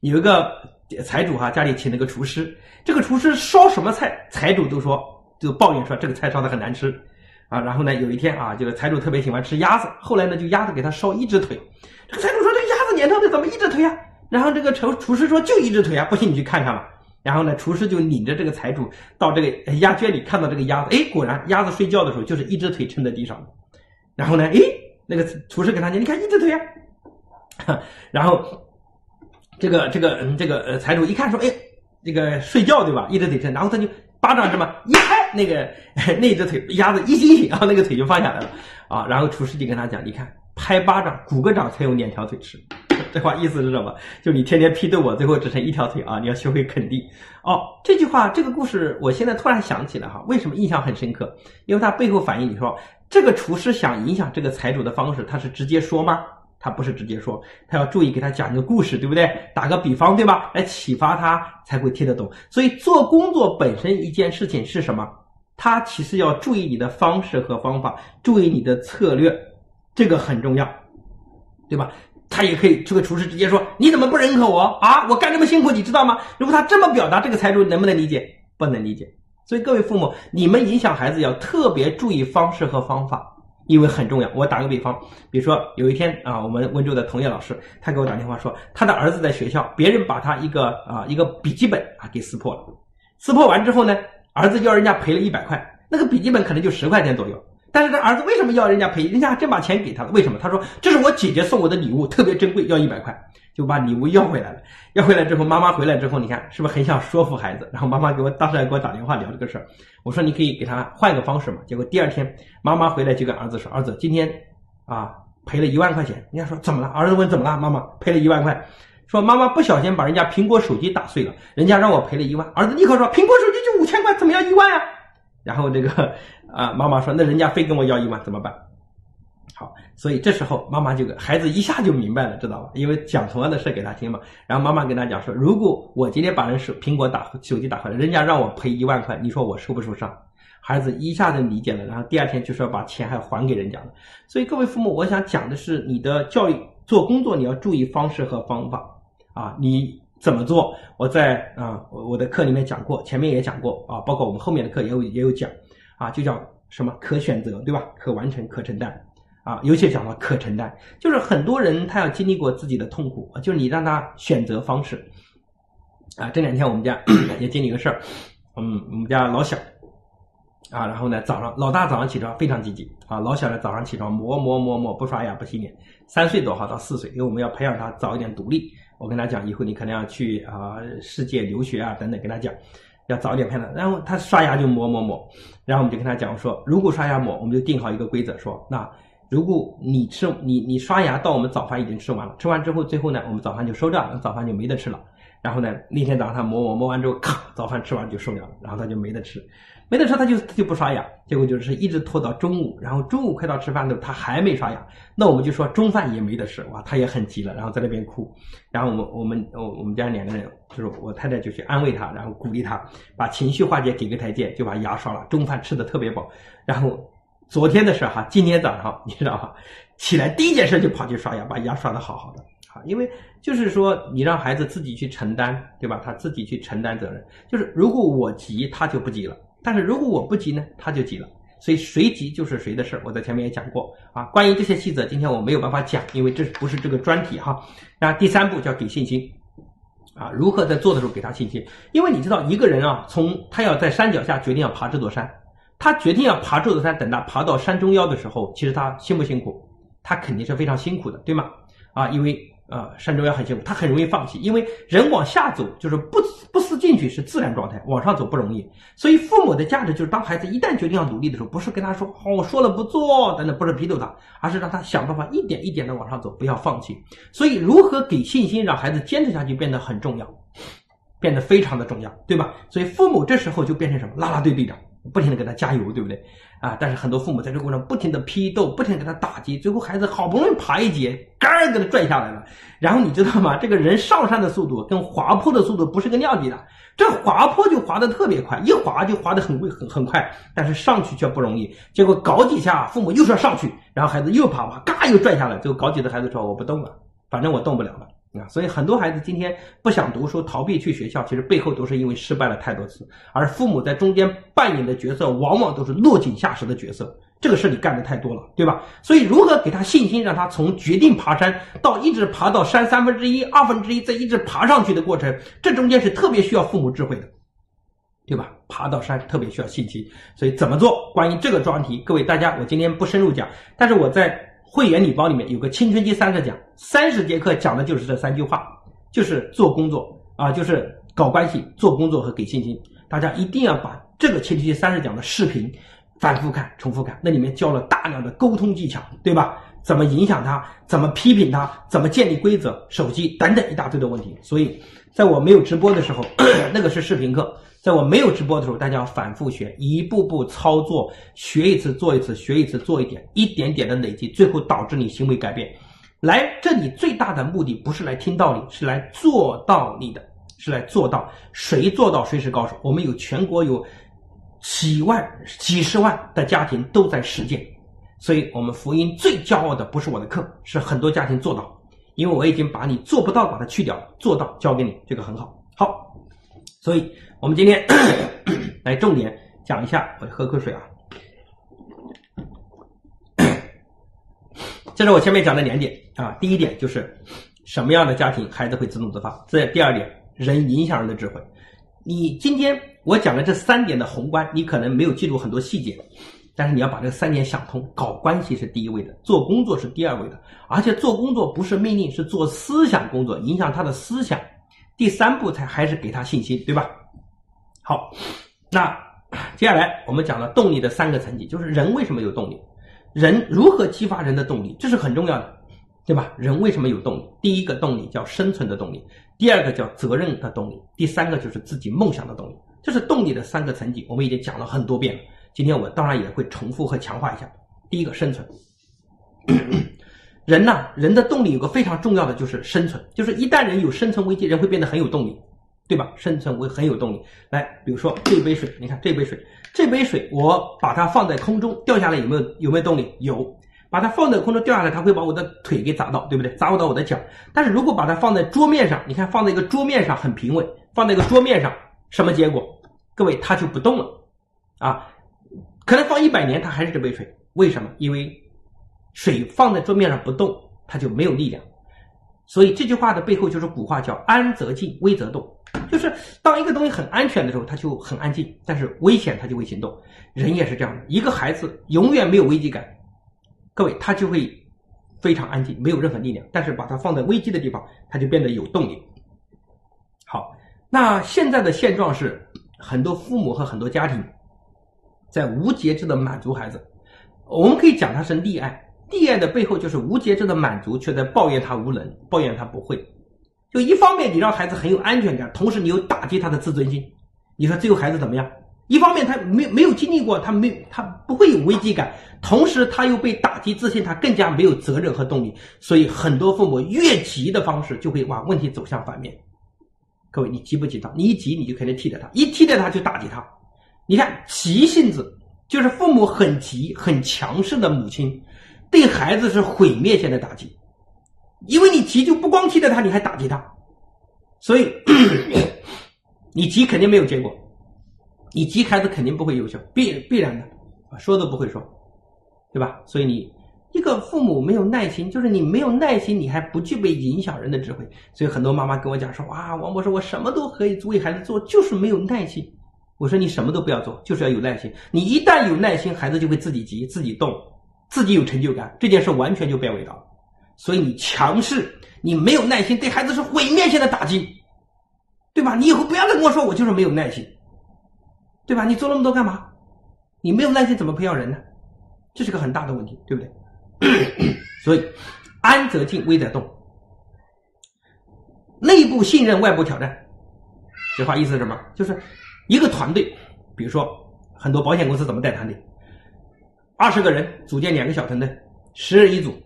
有一个财主哈，家里请了个厨师，这个厨师烧什么菜，财主都说就抱怨说这个菜烧的很难吃啊。然后呢，有一天啊，这个财主特别喜欢吃鸭子，后来呢，就鸭子给他烧一只腿。这个财主说：“这鸭子年头的怎么一只腿啊？”然后这个厨厨师说就一只腿啊，不信你去看看吧。然后呢，厨师就领着这个财主到这个鸭圈里，看到这个鸭子，哎，果然鸭子睡觉的时候就是一只腿撑在地上。然后呢，哎，那个厨师跟他讲，你看一只腿啊。然后这个这个这个呃财主一看说，哎，这个睡觉对吧？一只腿撑，然后他就巴掌什么一拍，那个 那只腿鸭子一醒醒，然后那个腿就放下来了啊。然后厨师就跟他讲，你看拍巴掌鼓个掌才有两条腿吃。这话意思是什么？就你天天批斗我，最后只剩一条腿啊！你要学会肯定哦。这句话，这个故事，我现在突然想起来哈，为什么印象很深刻？因为它背后反映你说，这个厨师想影响这个财主的方式，他是直接说吗？他不是直接说，他要注意给他讲一个故事，对不对？打个比方，对吧？来启发他才会听得懂。所以做工作本身一件事情是什么？他其实要注意你的方式和方法，注意你的策略，这个很重要，对吧？他也可以，这个厨师直接说：“你怎么不认可我啊？我干这么辛苦，你知道吗？”如果他这么表达，这个财主能不能理解？不能理解。所以各位父母，你们影响孩子要特别注意方式和方法，因为很重要。我打个比方，比如说有一天啊，我们温州的童业老师，他给我打电话说，他的儿子在学校，别人把他一个啊一个笔记本啊给撕破了，撕破完之后呢，儿子要人家赔了一百块，那个笔记本可能就十块钱左右。但是这儿子为什么要人家赔？人家还真把钱给他了。为什么？他说这是我姐姐送我的礼物，特别珍贵，要一百块，就把礼物要回来了。要回来之后，妈妈回来之后，你看是不是很想说服孩子？然后妈妈给我当时还给我打电话聊这个事儿。我说你可以给他换个方式嘛。结果第二天妈妈回来就跟儿子说：“儿子，今天啊赔了一万块钱。”人家说怎么了？儿子问怎么了？妈妈赔了一万块，说妈妈不小心把人家苹果手机打碎了，人家让我赔了一万。儿子立刻说：“苹果手机就五千块，怎么要一万啊？”然后这个啊，妈妈说：“那人家非跟我要一万，怎么办？”好，所以这时候妈妈就孩子一下就明白了，知道吧？因为讲同样的事给他听嘛。然后妈妈跟他讲说：“如果我今天把人手苹果打手机打坏了，人家让我赔一万块，你说我受不受伤？”孩子一下子理解了，然后第二天就是要把钱还还给人家了。所以各位父母，我想讲的是，你的教育做工作你要注意方式和方法啊，你。怎么做？我在啊，我的课里面讲过，前面也讲过啊，包括我们后面的课也有也有讲啊，就叫什么可选择，对吧？可完成、可承担啊，尤其讲到可承担，就是很多人他要经历过自己的痛苦，就是你让他选择方式啊。这两天我们家 也经历一个事儿，嗯，我们家老小啊，然后呢早上老大早上起床非常积极啊，老小呢早上起床磨磨磨磨不刷牙不洗脸，三岁多哈到四岁，因为我们要培养他早一点独立。我跟他讲，以后你可能要去啊世界留学啊等等，跟他讲，要早点判断。然后他刷牙就抹抹抹，然后我们就跟他讲说，如果刷牙抹，我们就定好一个规则，说那如果你吃你你刷牙到我们早饭已经吃完了，吃完之后最后呢，我们早饭就收掉，那早饭就没得吃了。然后呢，那天早上他磨磨磨完之后，咔，早饭吃完就收掉了，然后他就没得吃，没得事他就他就不刷牙，结果就是一直拖到中午，然后中午快到吃饭的时候他还没刷牙，那我们就说中饭也没得吃，哇，他也很急了，然后在那边哭，然后我们我们我我们家两个人就是我太太就去安慰他，然后鼓励他，把情绪化解给个台阶，就把牙刷了，中饭吃的特别饱，然后昨天的事哈，今天早上 你知道吧，起来第一件事就跑去刷牙，把牙刷的好好的。啊，因为就是说，你让孩子自己去承担，对吧？他自己去承担责任。就是如果我急，他就不急了；但是如果我不急呢，他就急了。所以谁急就是谁的事儿。我在前面也讲过啊。关于这些细则，今天我没有办法讲，因为这不是这个专题哈。那第三步叫给信心啊，如何在做的时候给他信心？因为你知道，一个人啊，从他要在山脚下决定要爬这座山，他决定要爬这座山，等他爬到山中腰的时候，其实他辛不辛苦？他肯定是非常辛苦的，对吗？啊，因为。啊，山中要很辛苦，他很容易放弃，因为人往下走就是不不思进取是自然状态，往上走不容易。所以父母的价值就是当孩子一旦决定要努力的时候，不是跟他说哦我说了不做等等，不是批斗他，而是让他想办法一点一点的往上走，不要放弃。所以如何给信心让孩子坚持下去变得很重要，变得非常的重要，对吧？所以父母这时候就变成什么拉拉队队长。不停的给他加油，对不对？啊！但是很多父母在这个过程不停的批斗，不停给他打击，最后孩子好不容易爬一节，杆儿给他拽下来了。然后你知道吗？这个人上山的速度跟滑坡的速度不是个量级的，这滑坡就滑的特别快，一滑就滑的很很很快，但是上去却不容易。结果搞几下，父母又说上去，然后孩子又爬爬，嘎又拽下来，最后搞几的孩子说我不动了，反正我动不了了。啊，所以很多孩子今天不想读书，逃避去学校，其实背后都是因为失败了太多次，而父母在中间扮演的角色，往往都是落井下石的角色。这个事你干的太多了，对吧？所以如何给他信心，让他从决定爬山到一直爬到山三分之一、二分之一，再一直爬上去的过程，这中间是特别需要父母智慧的，对吧？爬到山特别需要信心，所以怎么做？关于这个专题，各位大家，我今天不深入讲，但是我在。会员礼包里面有个青春期三十讲，三十节课讲的就是这三句话，就是做工作啊，就是搞关系、做工作和给信心。大家一定要把这个青春期三十讲的视频反复看、重复看，那里面教了大量的沟通技巧，对吧？怎么影响他？怎么批评他？怎么建立规则、手机等等一大堆的问题。所以，在我没有直播的时候，那个是视频课。在我没有直播的时候，大家要反复学，一步步操作，学一次做一次，学一次做一点，一点点的累积，最后导致你行为改变。来这里最大的目的不是来听道理，是来做道理的，是来做到。谁做到谁是高手。我们有全国有几万、几十万的家庭都在实践，所以我们福音最骄傲的不是我的课，是很多家庭做到，因为我已经把你做不到把它去掉，做到交给你，这个很好。好，所以。我们今天 来重点讲一下，我喝口水啊。这是我前面讲的两点啊，第一点就是什么样的家庭孩子会自动自发，这第二点人影响人的智慧。你今天我讲的这三点的宏观，你可能没有记住很多细节，但是你要把这三点想通，搞关系是第一位的，做工作是第二位的，而且做工作不是命令，是做思想工作，影响他的思想。第三步才还是给他信心，对吧？好，那接下来我们讲了动力的三个层级，就是人为什么有动力，人如何激发人的动力，这是很重要的，对吧？人为什么有动力？第一个动力叫生存的动力，第二个叫责任的动力，第三个就是自己梦想的动力。这是动力的三个层级，我们已经讲了很多遍了。今天我当然也会重复和强化一下。第一个生存，人呐，人的动力有个非常重要的就是生存，就是一旦人有生存危机，人会变得很有动力。对吧？生存会很有动力。来，比如说这杯水，你看这杯水，这杯水我把它放在空中掉下来，有没有有没有动力？有。把它放在空中掉下来，它会把我的腿给砸到，对不对？砸到我的脚。但是如果把它放在桌面上，你看放在一个桌面上很平稳，放在一个桌面上，什么结果？各位，它就不动了啊。可能放一百年，它还是这杯水。为什么？因为水放在桌面上不动，它就没有力量。所以这句话的背后就是古话叫“安则静，危则动”，就是当一个东西很安全的时候，它就很安静；但是危险，它就会行动。人也是这样的，一个孩子永远没有危机感，各位他就会非常安静，没有任何力量。但是把它放在危机的地方，他就变得有动力。好，那现在的现状是，很多父母和很多家庭在无节制的满足孩子，我们可以讲它是溺爱。溺爱的背后就是无节制的满足，却在抱怨他无能，抱怨他不会。就一方面你让孩子很有安全感，同时你又打击他的自尊心。你说最后孩子怎么样？一方面他没没有经历过，他没他不会有危机感，同时他又被打击自信，他更加没有责任和动力。所以很多父母越急的方式，就会把问题走向反面。各位，你急不急他？你一急你就肯定替代他，一替代他就打击他。你看急性子就是父母很急很强势的母亲，对孩子是毁灭性的打击。因为你急就不光替代他，你还打击他，所以你急肯定没有结果，你急孩子肯定不会优秀，必必然的，说都不会说，对吧？所以你一个父母没有耐心，就是你没有耐心，你还不具备影响人的智慧。所以很多妈妈跟我讲说：“哇，王博士，我什么都可以为孩子做，就是没有耐心。”我说：“你什么都不要做，就是要有耐心。你一旦有耐心，孩子就会自己急、自己动、自己有成就感，这件事完全就变味道。”所以你强势，你没有耐心，对孩子是毁灭性的打击，对吧？你以后不要再跟我说我就是没有耐心，对吧？你做那么多干嘛？你没有耐心怎么培养人呢？这是个很大的问题，对不对？所以安则静，危则动。内部信任，外部挑战。这话意思是什么？就是一个团队，比如说很多保险公司怎么带团队？二十个人组建两个小团队，十人一组。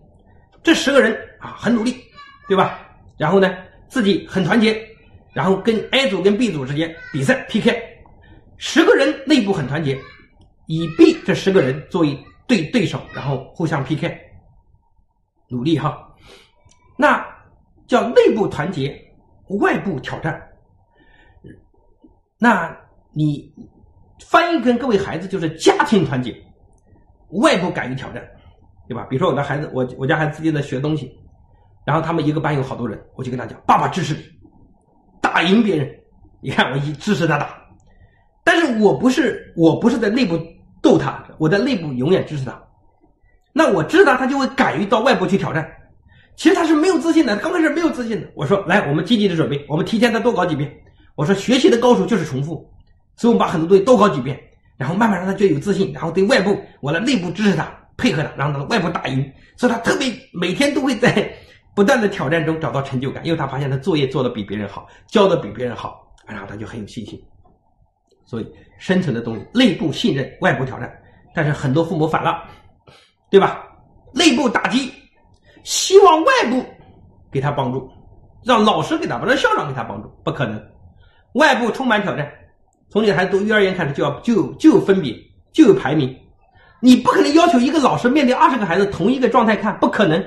这十个人啊，很努力，对吧？然后呢，自己很团结，然后跟 A 组跟 B 组之间比赛 PK，十个人内部很团结，以 B 这十个人作为对对手，然后互相 PK，努力哈。那叫内部团结，外部挑战。那你翻译跟各位孩子就是家庭团结，外部敢于挑战。对吧？比如说我的孩子，我我家孩子自己在学东西，然后他们一个班有好多人，我就跟他讲：“爸爸支持你，打赢别人。”你看我一支持他打，但是我不是我不是在内部逗他，我在内部永远支持他。那我支持他，他就会敢于到外部去挑战。其实他是没有自信的，刚开始没有自信的。我说：“来，我们积极的准备，我们提前再多搞几遍。”我说：“学习的高手就是重复，所以我们把很多东西都搞几遍，然后慢慢让他觉得有自信，然后对外部我来内部支持他。”配合他，让他外部打赢，所以他特别每天都会在不断的挑战中找到成就感，因为他发现他作业做的比别人好，教的比别人好，然后他就很有信心。所以生存的东西，内部信任，外部挑战。但是很多父母反了，对吧？内部打击，希望外部给他帮助，让老师给他，让校长给他帮助，不可能。外部充满挑战，从你的孩子读幼儿园开始就要就就有分别，就有排名。你不可能要求一个老师面对二十个孩子同一个状态看，不可能。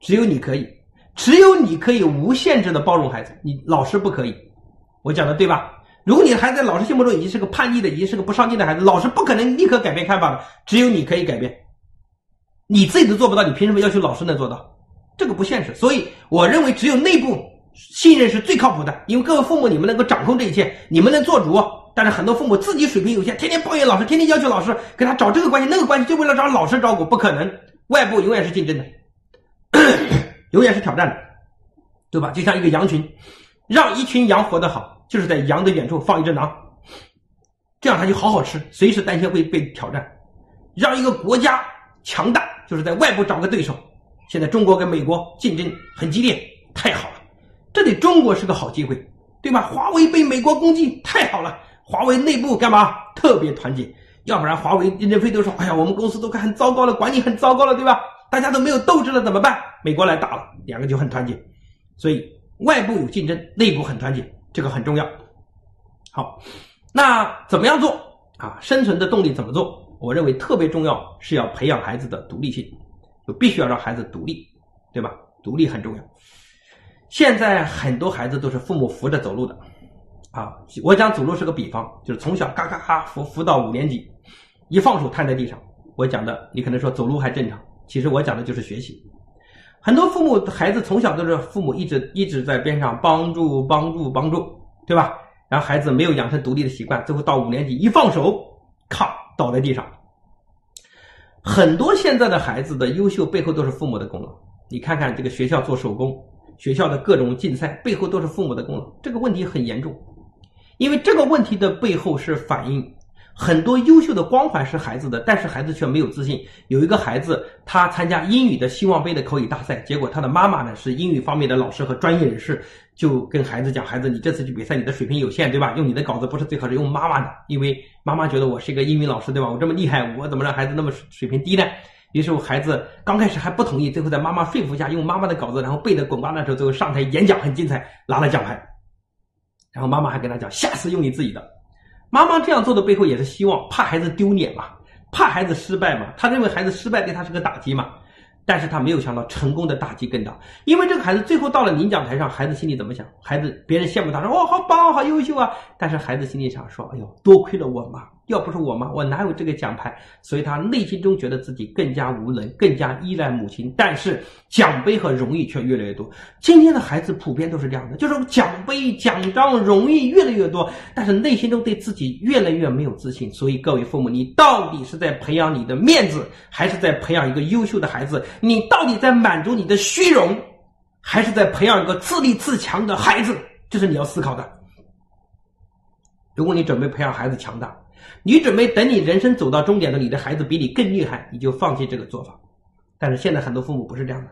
只有你可以，只有你可以无限制的包容孩子，你老师不可以。我讲的对吧？如果你的孩子在老师心目中已经是个叛逆的，已经是个不上进的孩子，老师不可能立刻改变看法的。只有你可以改变，你自己都做不到，你凭什么要求老师能做到？这个不现实。所以我认为，只有内部信任是最靠谱的，因为各位父母你们能够掌控这一切，你们能做主。但是很多父母自己水平有限，天天抱怨老师，天天要求老师给他找这个关系那个关系，就为了找老师照顾，不可能。外部永远是竞争的，永远是挑战的，对吧？就像一个羊群，让一群羊活得好，就是在羊的远处放一只狼，这样它就好好吃，随时担心会被挑战。让一个国家强大，就是在外部找个对手。现在中国跟美国竞争很激烈，太好了，对中国是个好机会，对吧？华为被美国攻击，太好了。华为内部干嘛特别团结？要不然华为任正非都说：“哎呀，我们公司都快很糟糕了，管理很糟糕了，对吧？大家都没有斗志了，怎么办？”美国来打了，两个就很团结。所以外部有竞争，内部很团结，这个很重要。好，那怎么样做啊？生存的动力怎么做？我认为特别重要是要培养孩子的独立性，就必须要让孩子独立，对吧？独立很重要。现在很多孩子都是父母扶着走路的。啊，我讲走路是个比方，就是从小嘎嘎嘎扶扶到五年级，一放手瘫在地上。我讲的，你可能说走路还正常，其实我讲的就是学习。很多父母孩子从小都是父母一直一直在边上帮助帮助帮助，对吧？然后孩子没有养成独立的习惯，最后到五年级一放手，咔倒在地上。很多现在的孩子的优秀背后都是父母的功劳。你看看这个学校做手工，学校的各种竞赛背后都是父母的功劳，这个问题很严重。因为这个问题的背后是反映很多优秀的光环是孩子的，但是孩子却没有自信。有一个孩子，他参加英语的希望杯的口语大赛，结果他的妈妈呢是英语方面的老师和专业人士，就跟孩子讲：“孩子，你这次去比赛，你的水平有限，对吧？用你的稿子不是最合适，用妈妈的，因为妈妈觉得我是一个英语老师，对吧？我这么厉害，我怎么让孩子那么水平低呢？”于是，我孩子刚开始还不同意，最后在妈妈说服下，用妈妈的稿子，然后背得滚瓜烂熟，最后上台演讲很精彩，拿了奖牌。然后妈妈还跟他讲：“下次用你自己的。”妈妈这样做的背后也是希望怕孩子丢脸嘛，怕孩子失败嘛，他认为孩子失败对他是个打击嘛。但是他没有想到成功的打击更大，因为这个孩子最后到了领奖台上，孩子心里怎么想？孩子别人羡慕他说：“哇，好棒，好优秀啊！”但是孩子心里想说：“哎呦，多亏了我妈。”要不是我妈，我哪有这个奖牌？所以他内心中觉得自己更加无能，更加依赖母亲。但是奖杯和荣誉却越来越多。今天的孩子普遍都是这样的，就是奖杯、奖章、荣誉越来越多，但是内心中对自己越来越没有自信。所以各位父母，你到底是在培养你的面子，还是在培养一个优秀的孩子？你到底在满足你的虚荣，还是在培养一个自立自强的孩子？这是你要思考的。如果你准备培养孩子强大，你准备等你人生走到终点的，你的孩子比你更厉害，你就放弃这个做法。但是现在很多父母不是这样的，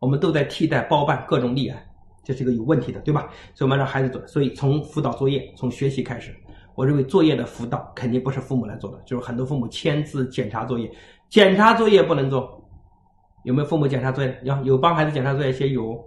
我们都在替代包办各种溺爱，这是一个有问题的，对吧？所以我们让孩子做，所以从辅导作业，从学习开始。我认为作业的辅导肯定不是父母来做的，就是很多父母签字检查作业，检查作业不能做。有没有父母检查作业？有有帮孩子检查作业些有。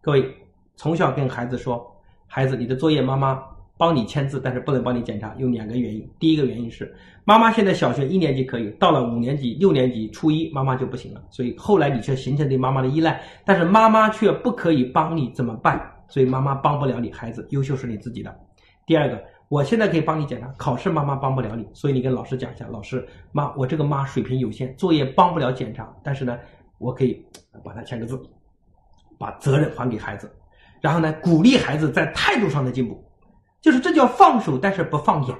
各位从小跟孩子说，孩子，你的作业妈妈。帮你签字，但是不能帮你检查，有两个原因。第一个原因是，妈妈现在小学一年级可以，到了五年级、六年级、初一，妈妈就不行了。所以后来你却形成对妈妈的依赖，但是妈妈却不可以帮你，怎么办？所以妈妈帮不了你，孩子优秀是你自己的。第二个，我现在可以帮你检查，考试妈妈帮不了你，所以你跟老师讲一下，老师妈，我这个妈水平有限，作业帮不了检查，但是呢，我可以帮他签个字，把责任还给孩子，然后呢，鼓励孩子在态度上的进步。就是这叫放手，但是不放眼。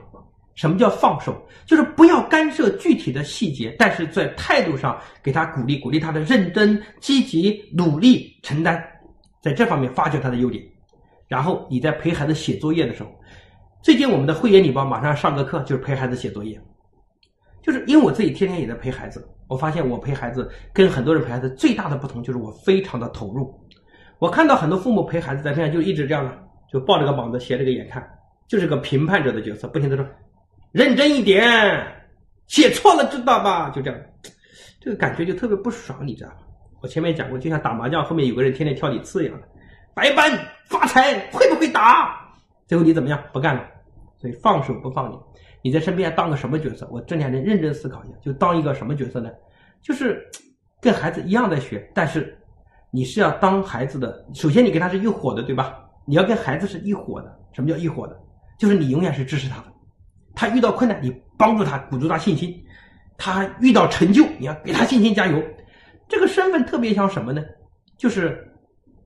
什么叫放手？就是不要干涉具体的细节，但是在态度上给他鼓励，鼓励他的认真、积极、努力、承担，在这方面发掘他的优点。然后你在陪孩子写作业的时候，最近我们的会员礼包马上上个课，就是陪孩子写作业。就是因为我自己天天也在陪孩子，我发现我陪孩子跟很多人陪孩子最大的不同就是我非常的投入。我看到很多父母陪孩子在这样就一直这样的。就抱着个膀子，斜着个眼看，就是个评判者的角色，不停的说：“认真一点，写错了知道吧？”就这样，这个感觉就特别不爽，你知道吧？我前面讲过，就像打麻将后面有个人天天挑你刺一样的，白班发财会不会打？最后你怎么样？不干了。所以放手不放你，你在身边当个什么角色？我这两天认真思考一下，就当一个什么角色呢？就是跟孩子一样在学，但是你是要当孩子的，首先你跟他是一伙的，对吧？你要跟孩子是一伙的，什么叫一伙的？就是你永远是支持他的，他遇到困难你帮助他，鼓足他信心；他遇到成就，你要给他信心加油。这个身份特别像什么呢？就是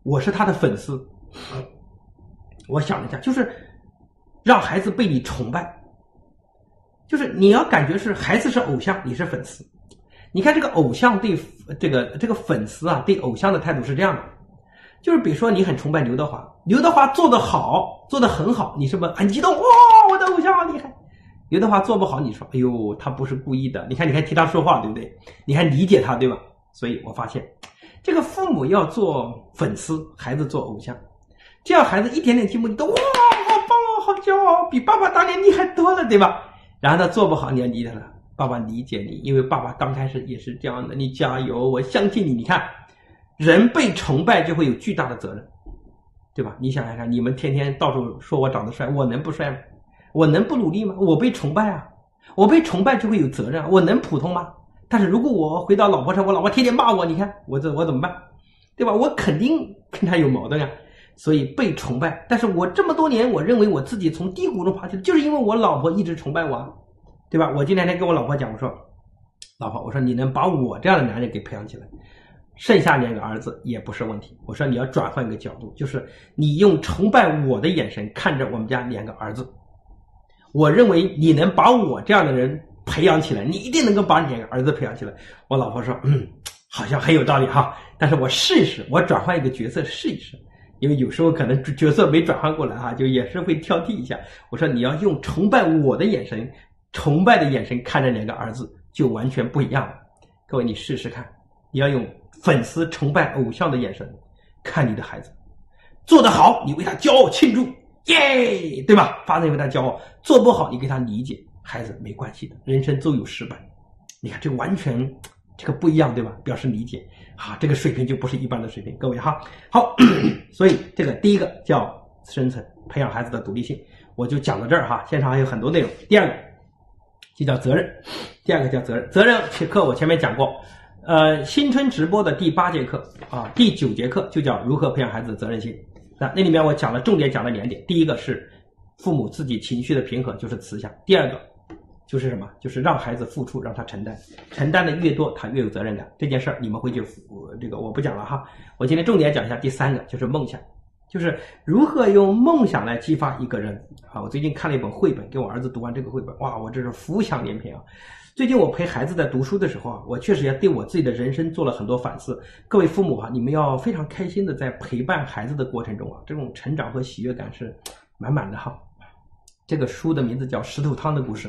我是他的粉丝。我想了一下，就是让孩子被你崇拜，就是你要感觉是孩子是偶像，你是粉丝。你看这个偶像对这个这个粉丝啊，对偶像的态度是这样的。就是比如说，你很崇拜刘德华，刘德华做得好，做得很好，你是不是很激动？哇，我的偶像好厉害！刘德华做不好，你说，哎呦，他不是故意的。你看，你还替他说话，对不对？你还理解他，对吧？所以我发现，这个父母要做粉丝，孩子做偶像，这样孩子一点点进步，你都哇，好棒哦，好骄傲，比爸爸当年厉害多了，对吧？然后他做不好，你要理解他，爸爸理解你，因为爸爸刚开始也是这样的，你加油，我相信你，你看。人被崇拜就会有巨大的责任，对吧？你想想看，你们天天到处说我长得帅，我能不帅吗？我能不努力吗？我被崇拜啊，我被崇拜就会有责任，我能普通吗？但是如果我回到老婆上，我老婆天天骂我，你看我这我怎么办？对吧？我肯定跟他有矛盾啊。所以被崇拜，但是我这么多年，我认为我自己从低谷中爬起来，就是因为我老婆一直崇拜我啊，对吧？我今天天跟我老婆讲，我说，老婆，我说你能把我这样的男人给培养起来。剩下两个儿子也不是问题。我说你要转换一个角度，就是你用崇拜我的眼神看着我们家两个儿子。我认为你能把我这样的人培养起来，你一定能够把你两个儿子培养起来。我老婆说，嗯，好像很有道理哈。但是我试一试，我转换一个角色试一试，因为有时候可能角色没转换过来哈，就也是会挑剔一下。我说你要用崇拜我的眼神。崇拜的眼神看着两个儿子，就完全不一样了。各位，你试试看，你要用粉丝崇拜偶像的眼神看你的孩子，做得好，你为他骄傲庆祝，耶，对吧？发自为他骄傲。做不好，你给他理解，孩子没关系的，人生都有失败。你看，这完全这个不一样，对吧？表示理解，啊，这个水平就不是一般的水平。各位哈，好，所以这个第一个叫生存，培养孩子的独立性，我就讲到这儿哈。现场还有很多内容。第二个就叫责任，第二个叫责任。责任课我前面讲过，呃，新春直播的第八节课啊，第九节课就叫如何培养孩子的责任心。那那里面我讲了重点讲了两点，第一个是父母自己情绪的平衡，就是慈祥；第二个。就是什么？就是让孩子付出，让他承担，承担的越多，他越有责任感。这件事儿你们回去，这个我不讲了哈。我今天重点讲一下第三个，就是梦想，就是如何用梦想来激发一个人啊。我最近看了一本绘本，给我儿子读完这个绘本，哇，我真是浮想联翩啊。最近我陪孩子在读书的时候啊，我确实也对我自己的人生做了很多反思。各位父母哈，你们要非常开心的在陪伴孩子的过程中啊，这种成长和喜悦感是满满的哈。这个书的名字叫《石头汤的故事》，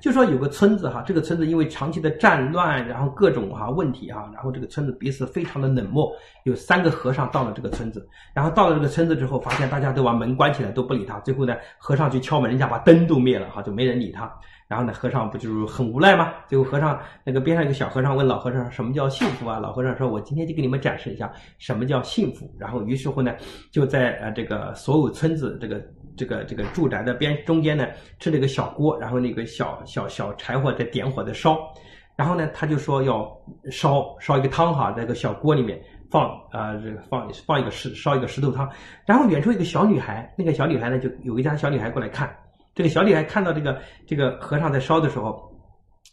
就说有个村子哈，这个村子因为长期的战乱，然后各种哈问题哈，然后这个村子彼此非常的冷漠。有三个和尚到了这个村子，然后到了这个村子之后，发现大家都把门关起来，都不理他。最后呢，和尚去敲门，人家把灯都灭了哈，就没人理他。然后呢，和尚不就是很无奈吗？最后和尚那个边上一个小和尚问老和尚什么叫幸福啊？老和尚说：“我今天就给你们展示一下什么叫幸福。”然后于是乎呢，就在呃这个所有村子这个。这个这个住宅的边中间呢，吃了一个小锅，然后那个小小小柴火在点火在烧，然后呢，他就说要烧烧一个汤哈，在个小锅里面放啊，这个放放一个石烧一个石头汤，然后远处一个小女孩，那个小女孩呢，就有一家小女孩过来看，这个小女孩看到这个这个和尚在烧的时候。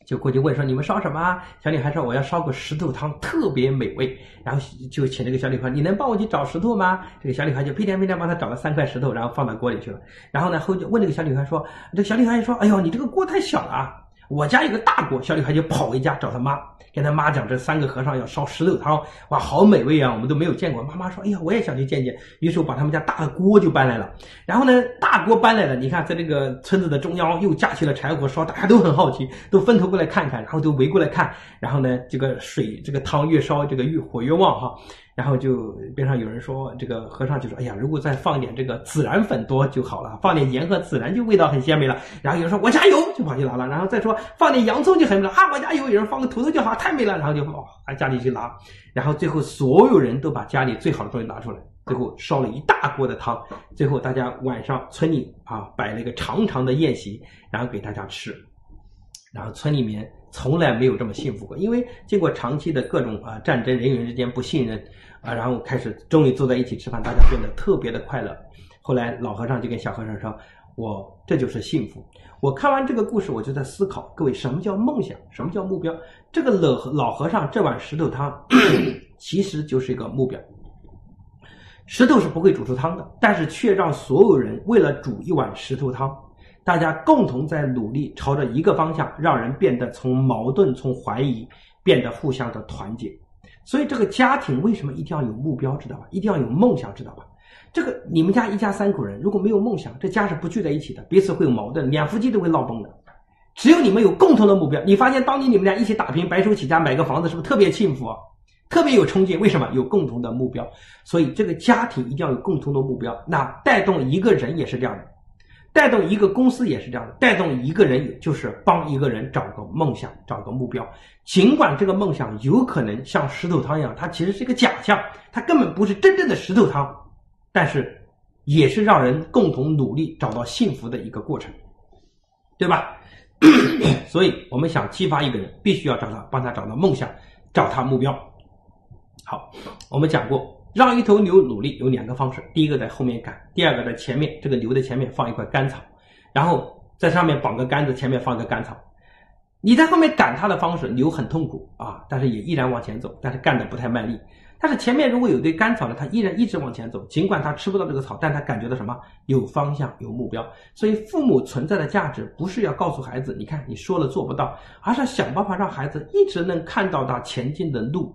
就过去问说：“你们烧什么？”小女孩说：“我要烧个石头汤，特别美味。”然后就请这个小女孩：“你能帮我去找石头吗？”这个小女孩就屁颠屁颠帮他找了三块石头，然后放到锅里去了。然后呢，后就问这个小女孩说：“这个小女孩说：‘哎呦，你这个锅太小了。’”我家有个大锅，小女孩就跑回家找她妈，跟她妈讲这三个和尚要烧石头汤，哇，好美味啊，我们都没有见过。妈妈说，哎呀，我也想去见见。于是我把他们家大的锅就搬来了，然后呢，大锅搬来了，你看在这个村子的中央又架起了柴火烧，大家都很好奇，都分头过来看看，然后都围过来看，然后呢，这个水这个汤越烧这个越火越旺哈。然后就边上有人说，这个和尚就说：“哎呀，如果再放点这个孜然粉多就好了，放点盐和孜然就味道很鲜美了。”然后有人说：“我家有，就跑去拿了。”然后再说放点洋葱就很美了，啊，我家有。有人放个土豆就好，太美了。然后就跑家里去拿。然后最后所有人都把家里最好的东西拿出来，最后烧了一大锅的汤。最后大家晚上村里啊摆了一个长长的宴席，然后给大家吃。然后村里面从来没有这么幸福过，因为经过长期的各种啊战争，人与人之间不信任。啊，然后开始终于坐在一起吃饭，大家变得特别的快乐。后来老和尚就跟小和尚说：“我这就是幸福。”我看完这个故事，我就在思考，各位什么叫梦想？什么叫目标？这个老老和尚这碗石头汤 其实就是一个目标。石头是不会煮出汤的，但是却让所有人为了煮一碗石头汤，大家共同在努力，朝着一个方向，让人变得从矛盾、从怀疑变得互相的团结。所以这个家庭为什么一定要有目标，知道吧？一定要有梦想，知道吧？这个你们家一家三口人如果没有梦想，这家是不聚在一起的，彼此会有矛盾，两夫妻都会闹崩的。只有你们有共同的目标，你发现当年你们俩一起打拼，白手起家买个房子，是不是特别幸福，特别有冲劲？为什么？有共同的目标。所以这个家庭一定要有共同的目标，那带动一个人也是这样的。带动一个公司也是这样的，带动一个人就是帮一个人找个梦想，找个目标。尽管这个梦想有可能像石头汤一样，它其实是一个假象，它根本不是真正的石头汤，但是也是让人共同努力找到幸福的一个过程，对吧？所以我们想激发一个人，必须要找他，帮他找到梦想，找他目标。好，我们讲过。让一头牛努力有两个方式，第一个在后面赶，第二个在前面。这个牛的前面放一块干草，然后在上面绑个杆子，前面放一个干草。你在后面赶它的方式，牛很痛苦啊，但是也依然往前走，但是干的不太卖力。但是前面如果有一堆干草呢，它依然一直往前走，尽管它吃不到这个草，但它感觉到什么？有方向，有目标。所以父母存在的价值不是要告诉孩子，你看你说了做不到，而是想办法让孩子一直能看到他前进的路。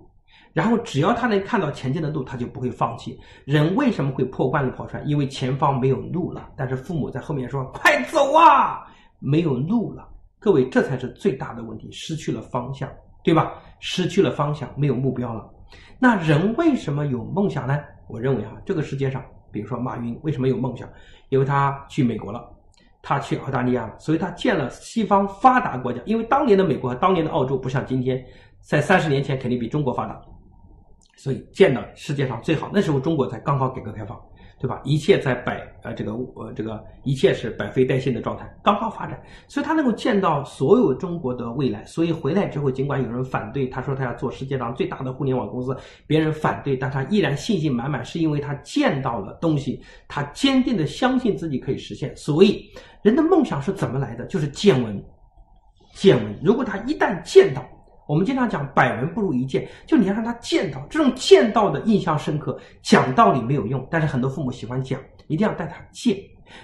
然后只要他能看到前进的路，他就不会放弃。人为什么会破罐子破摔？因为前方没有路了。但是父母在后面说：“快走啊！没有路了。”各位，这才是最大的问题，失去了方向，对吧？失去了方向，没有目标了。那人为什么有梦想呢？我认为啊，这个世界上，比如说马云为什么有梦想？因为他去美国了，他去澳大利亚了，所以他见了西方发达国家。因为当年的美国和当年的澳洲不像今天，在三十年前肯定比中国发达，所以见到世界上最好。那时候中国才刚刚改革开放。对吧？一切在百呃这个呃这个一切是百废待兴的状态，刚刚发展，所以他能够见到所有中国的未来。所以回来之后，尽管有人反对，他说他要做世界上最大的互联网公司，别人反对，但他依然信心满满，是因为他见到了东西，他坚定的相信自己可以实现。所以人的梦想是怎么来的？就是见闻，见闻。如果他一旦见到。我们经常讲百闻不如一见，就你要让他见到这种见到的印象深刻。讲道理没有用，但是很多父母喜欢讲，一定要带他见。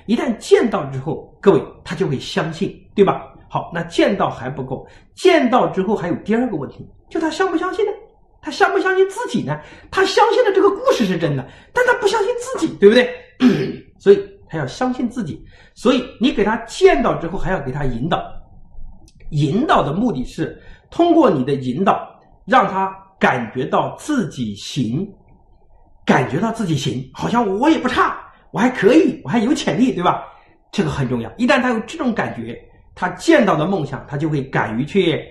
一旦见到之后，各位他就会相信，对吧？好，那见到还不够，见到之后还有第二个问题，就他相不相信呢？他相不相信自己呢？他相信的这个故事是真的，但他不相信自己，对不对？所以他要相信自己。所以你给他见到之后，还要给他引导，引导的目的是。通过你的引导，让他感觉到自己行，感觉到自己行，好像我也不差，我还可以，我还有潜力，对吧？这个很重要。一旦他有这种感觉，他见到的梦想，他就会敢于去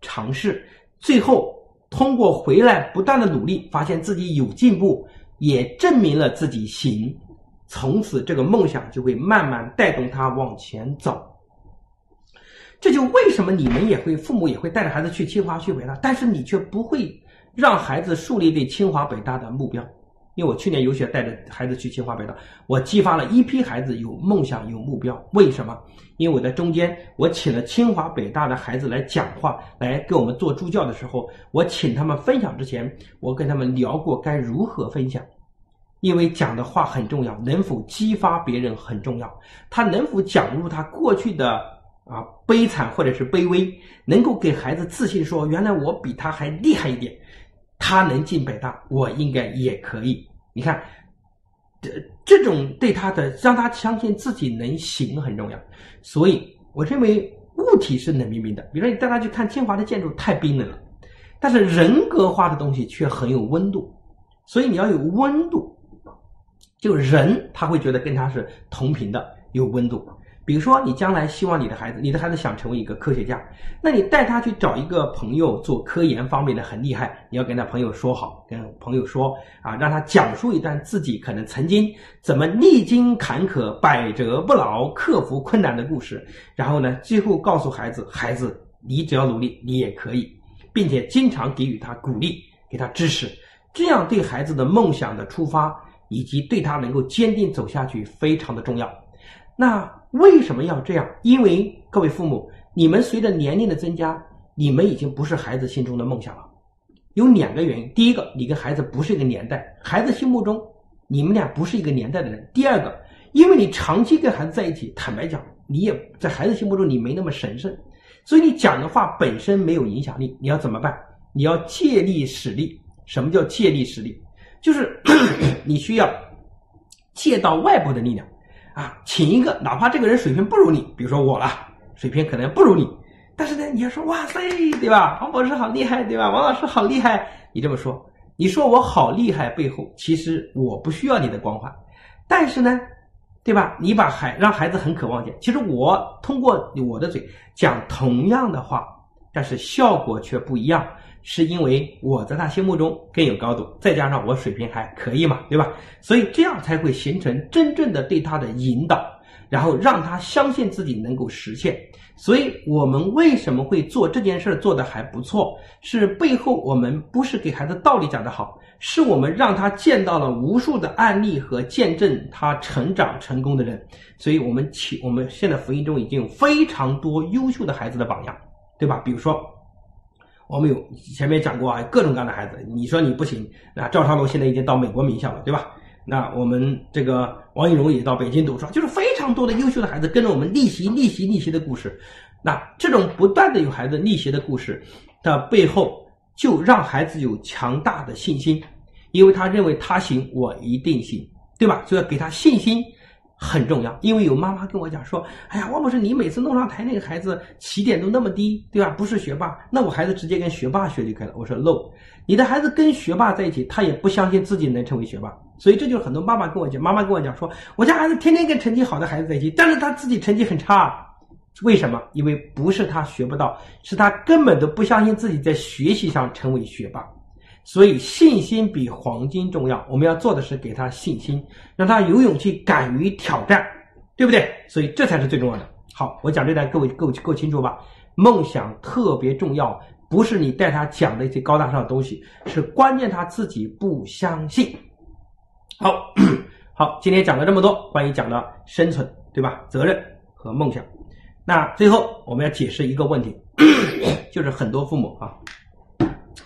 尝试。最后，通过回来不断的努力，发现自己有进步，也证明了自己行，从此这个梦想就会慢慢带动他往前走。这就为什么你们也会，父母也会带着孩子去清华去北大，但是你却不会让孩子树立对清华北大的目标。因为我去年游学带着孩子去清华北大，我激发了一批孩子有梦想有目标。为什么？因为我在中间，我请了清华北大的孩子来讲话，来给我们做助教的时候，我请他们分享之前，我跟他们聊过该如何分享，因为讲的话很重要，能否激发别人很重要，他能否讲入他过去的。啊，悲惨或者是卑微，能够给孩子自信，说原来我比他还厉害一点，他能进北大，我应该也可以。你看，这这种对他的让他相信自己能行很重要。所以我认为物体是冷冰冰的，比如说你带他去看清华的建筑，太冰冷了，但是人格化的东西却很有温度。所以你要有温度，就人他会觉得跟他是同频的，有温度。比如说，你将来希望你的孩子，你的孩子想成为一个科学家，那你带他去找一个朋友做科研方面的很厉害，你要跟他朋友说好，跟朋友说啊，让他讲述一段自己可能曾经怎么历经坎坷、百折不挠、克服困难的故事，然后呢，最后告诉孩子，孩子，你只要努力，你也可以，并且经常给予他鼓励，给他支持，这样对孩子的梦想的出发以及对他能够坚定走下去非常的重要。那为什么要这样？因为各位父母，你们随着年龄的增加，你们已经不是孩子心中的梦想了。有两个原因：第一个，你跟孩子不是一个年代，孩子心目中你们俩不是一个年代的人；第二个，因为你长期跟孩子在一起，坦白讲，你也在孩子心目中你没那么神圣，所以你讲的话本身没有影响力。你要怎么办？你要借力使力。什么叫借力使力？就是 你需要借到外部的力量。啊，请一个，哪怕这个人水平不如你，比如说我了，水平可能不如你，但是呢，你要说哇塞，对吧？王博士好厉害，对吧？王老师好厉害，你这么说，你说我好厉害，背后其实我不需要你的光环，但是呢，对吧？你把孩让孩子很渴望见，其实我通过我的嘴讲同样的话，但是效果却不一样。是因为我在他心目中更有高度，再加上我水平还可以嘛，对吧？所以这样才会形成真正的对他的引导，然后让他相信自己能够实现。所以我们为什么会做这件事做的还不错？是背后我们不是给孩子道理讲的好，是我们让他见到了无数的案例和见证他成长成功的人。所以我们请我们现在福音中已经有非常多优秀的孩子的榜样，对吧？比如说。我们有前面讲过啊，各种各样的孩子，你说你不行，那赵长龙现在已经到美国名校了，对吧？那我们这个王一荣也到北京读书，就是非常多的优秀的孩子跟着我们逆袭、逆袭、逆袭的故事。那这种不断的有孩子逆袭的故事的背后，就让孩子有强大的信心，因为他认为他行，我一定行，对吧？所以要给他信心。很重要，因为有妈妈跟我讲说：“哎呀，王博士，你每次弄上台那个孩子起点都那么低，对吧？不是学霸，那我孩子直接跟学霸学就可以了。”我说：“no，你的孩子跟学霸在一起，他也不相信自己能成为学霸。所以这就是很多妈妈跟我讲，妈妈跟我讲说，我家孩子天天跟成绩好的孩子在一起，但是他自己成绩很差，为什么？因为不是他学不到，是他根本都不相信自己在学习上成为学霸。”所以信心比黄金重要。我们要做的是给他信心，让他有勇气，敢于挑战，对不对？所以这才是最重要的。好，我讲这段各位够够清楚吧？梦想特别重要，不是你带他讲的一些高大上的东西，是关键他自己不相信。好，好，今天讲了这么多，关于讲的生存，对吧？责任和梦想。那最后我们要解释一个问题，就是很多父母啊。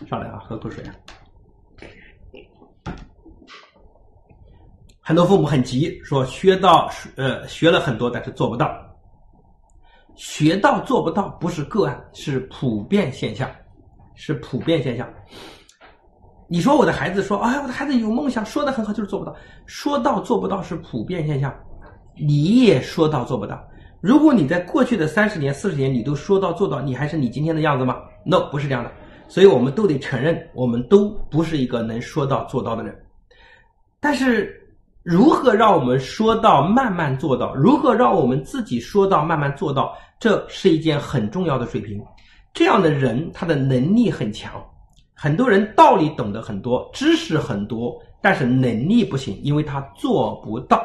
上来啊，喝口水啊！很多父母很急，说学到呃学了很多，但是做不到。学到做不到不是个案，是普遍现象，是普遍现象。你说我的孩子说，哎，我的孩子有梦想，说的很好，就是做不到。说到做不到是普遍现象，你也说到做不到。如果你在过去的三十年、四十年你都说到做到，你还是你今天的样子吗？No，不是这样的。所以我们都得承认，我们都不是一个能说到做到的人。但是，如何让我们说到慢慢做到？如何让我们自己说到慢慢做到？这是一件很重要的水平。这样的人，他的能力很强。很多人道理懂得很多，知识很多，但是能力不行，因为他做不到。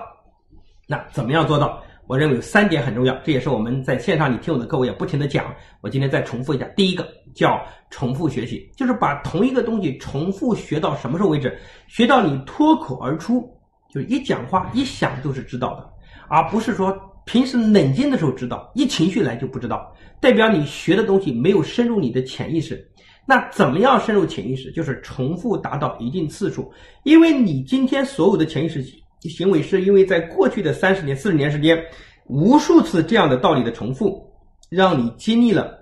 那怎么样做到？我认为有三点很重要，这也是我们在线上你听我的课，我也不停的讲。我今天再重复一下，第一个叫重复学习，就是把同一个东西重复学到什么时候为止？学到你脱口而出，就是一讲话一想就是知道的，而不是说平时冷静的时候知道，一情绪来就不知道，代表你学的东西没有深入你的潜意识。那怎么样深入潜意识？就是重复达到一定次数，因为你今天所有的潜意识。行为是因为在过去的三十年、四十年时间，无数次这样的道理的重复，让你经历了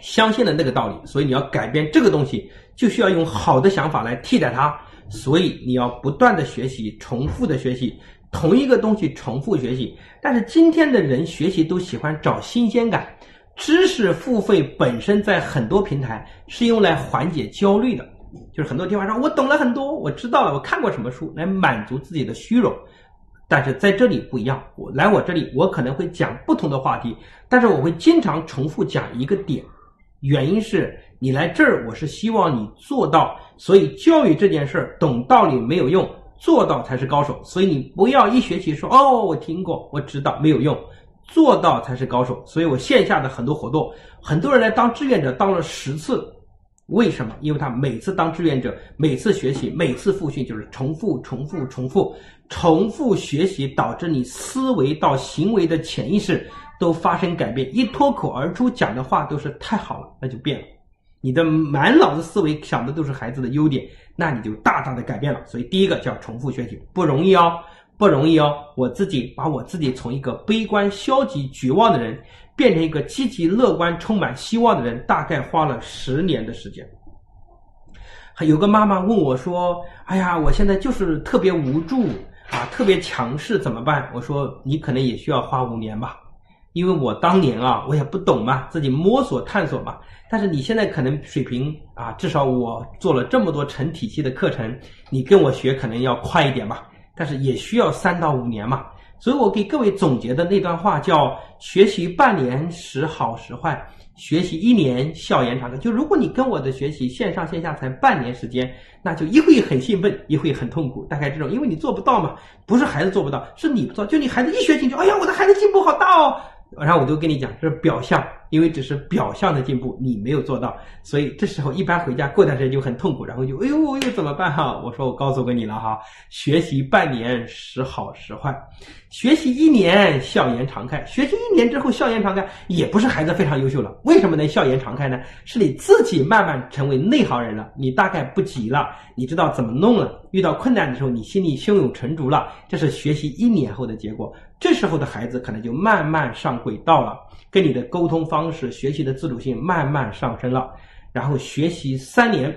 相信了那个道理，所以你要改变这个东西，就需要用好的想法来替代它。所以你要不断的学习，重复的学习同一个东西，重复学习。但是今天的人学习都喜欢找新鲜感，知识付费本身在很多平台是用来缓解焦虑的。就是很多地方说，我懂了很多，我知道了，我看过什么书，来满足自己的虚荣。但是在这里不一样，我来我这里，我可能会讲不同的话题，但是我会经常重复讲一个点。原因是你来这儿，我是希望你做到。所以教育这件事儿，懂道理没有用，做到才是高手。所以你不要一学期说哦，我听过，我知道没有用，做到才是高手。所以我线下的很多活动，很多人来当志愿者，当了十次。为什么？因为他每次当志愿者，每次学习，每次复训，就是重复、重复、重复、重复学习，导致你思维到行为的潜意识都发生改变。一脱口而出讲的话都是太好了，那就变了。你的满脑子思维想的都是孩子的优点，那你就大大的改变了。所以第一个叫重复学习，不容易哦，不容易哦。我自己把我自己从一个悲观、消极、绝望的人。变成一个积极乐观、充满希望的人，大概花了十年的时间。还有个妈妈问我说：“哎呀，我现在就是特别无助啊，特别强势，怎么办？”我说：“你可能也需要花五年吧，因为我当年啊，我也不懂嘛，自己摸索探索嘛。但是你现在可能水平啊，至少我做了这么多成体系的课程，你跟我学可能要快一点吧，但是也需要三到五年嘛。”所以我给各位总结的那段话叫“学习半年时好时坏，学习一年笑颜常开”。就如果你跟我的学习线上线下才半年时间，那就一会很兴奋，一会很痛苦，大概这种，因为你做不到嘛，不是孩子做不到，是你不做。就你孩子一学进去，哎呀，我的孩子进步好大哦。然后我就跟你讲，这是表象，因为只是表象的进步，你没有做到，所以这时候一般回家过段时间就很痛苦，然后就哎呦，又怎么办哈？我说我告诉过你了哈，学习半年时好时坏，学习一年笑颜常开，学习一年之后笑颜常开，也不是孩子非常优秀了，为什么能笑颜常开呢？是你自己慢慢成为内行人了，你大概不急了，你知道怎么弄了，遇到困难的时候你心里胸有成竹了，这是学习一年后的结果。这时候的孩子可能就慢慢上轨道了，跟你的沟通方式、学习的自主性慢慢上升了。然后学习三年，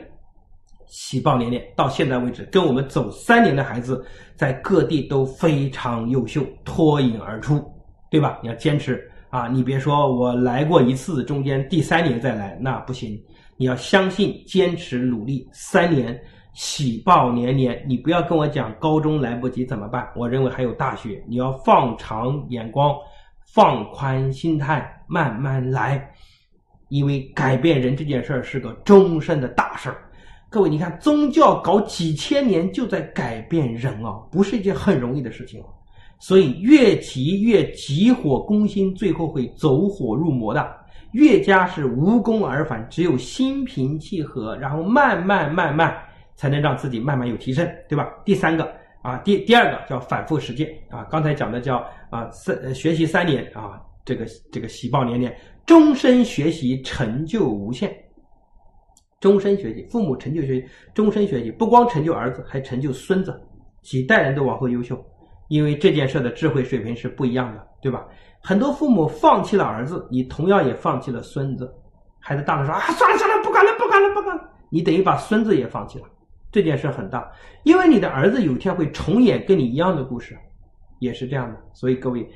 喜报连连，到现在为止，跟我们走三年的孩子在各地都非常优秀，脱颖而出，对吧？你要坚持啊！你别说我来过一次，中间第三年再来那不行，你要相信，坚持努力，三年喜报连连。你不要跟我讲高中来不及怎么办？我认为还有大学，你要放长眼光，放宽心态，慢慢来，因为改变人这件事儿是个终身的大事儿。各位，你看宗教搞几千年就在改变人啊，不是一件很容易的事情。所以越急越急火攻心，最后会走火入魔的。越加是无功而返，只有心平气和，然后慢慢慢慢才能让自己慢慢有提升，对吧？第三个啊，第第二个叫反复实践啊，刚才讲的叫啊三学习三年啊，这个这个喜报连连，终身学习成就无限。终身学习，父母成就学习，终身学习，不光成就儿子，还成就孙子，几代人都往后优秀。因为这件事的智慧水平是不一样的，对吧？很多父母放弃了儿子，你同样也放弃了孙子。孩子大了说啊，算了算了，不管了，不管了，不管了。你等于把孙子也放弃了，这件事很大。因为你的儿子有一天会重演跟你一样的故事，也是这样的。所以各位，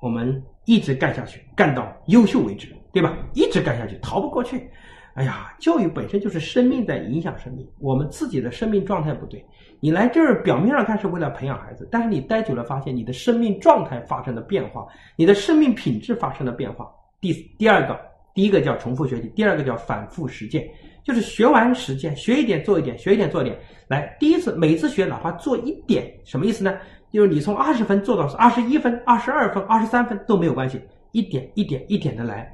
我们一直干下去，干到优秀为止，对吧？一直干下去，逃不过去。哎呀，教育本身就是生命在影响生命，我们自己的生命状态不对，你来这儿表面上看是为了培养孩子，但是你待久了发现你的生命状态发生了变化，你的生命品质发生了变化。第第二个，第一个叫重复学习，第二个叫反复实践，就是学完实践，学一点做一点，学一点做一点。来，第一次每次学哪怕做一点，什么意思呢？就是你从二十分做到二十一分、二十二分、二十三分都没有关系，一点一点一点的来。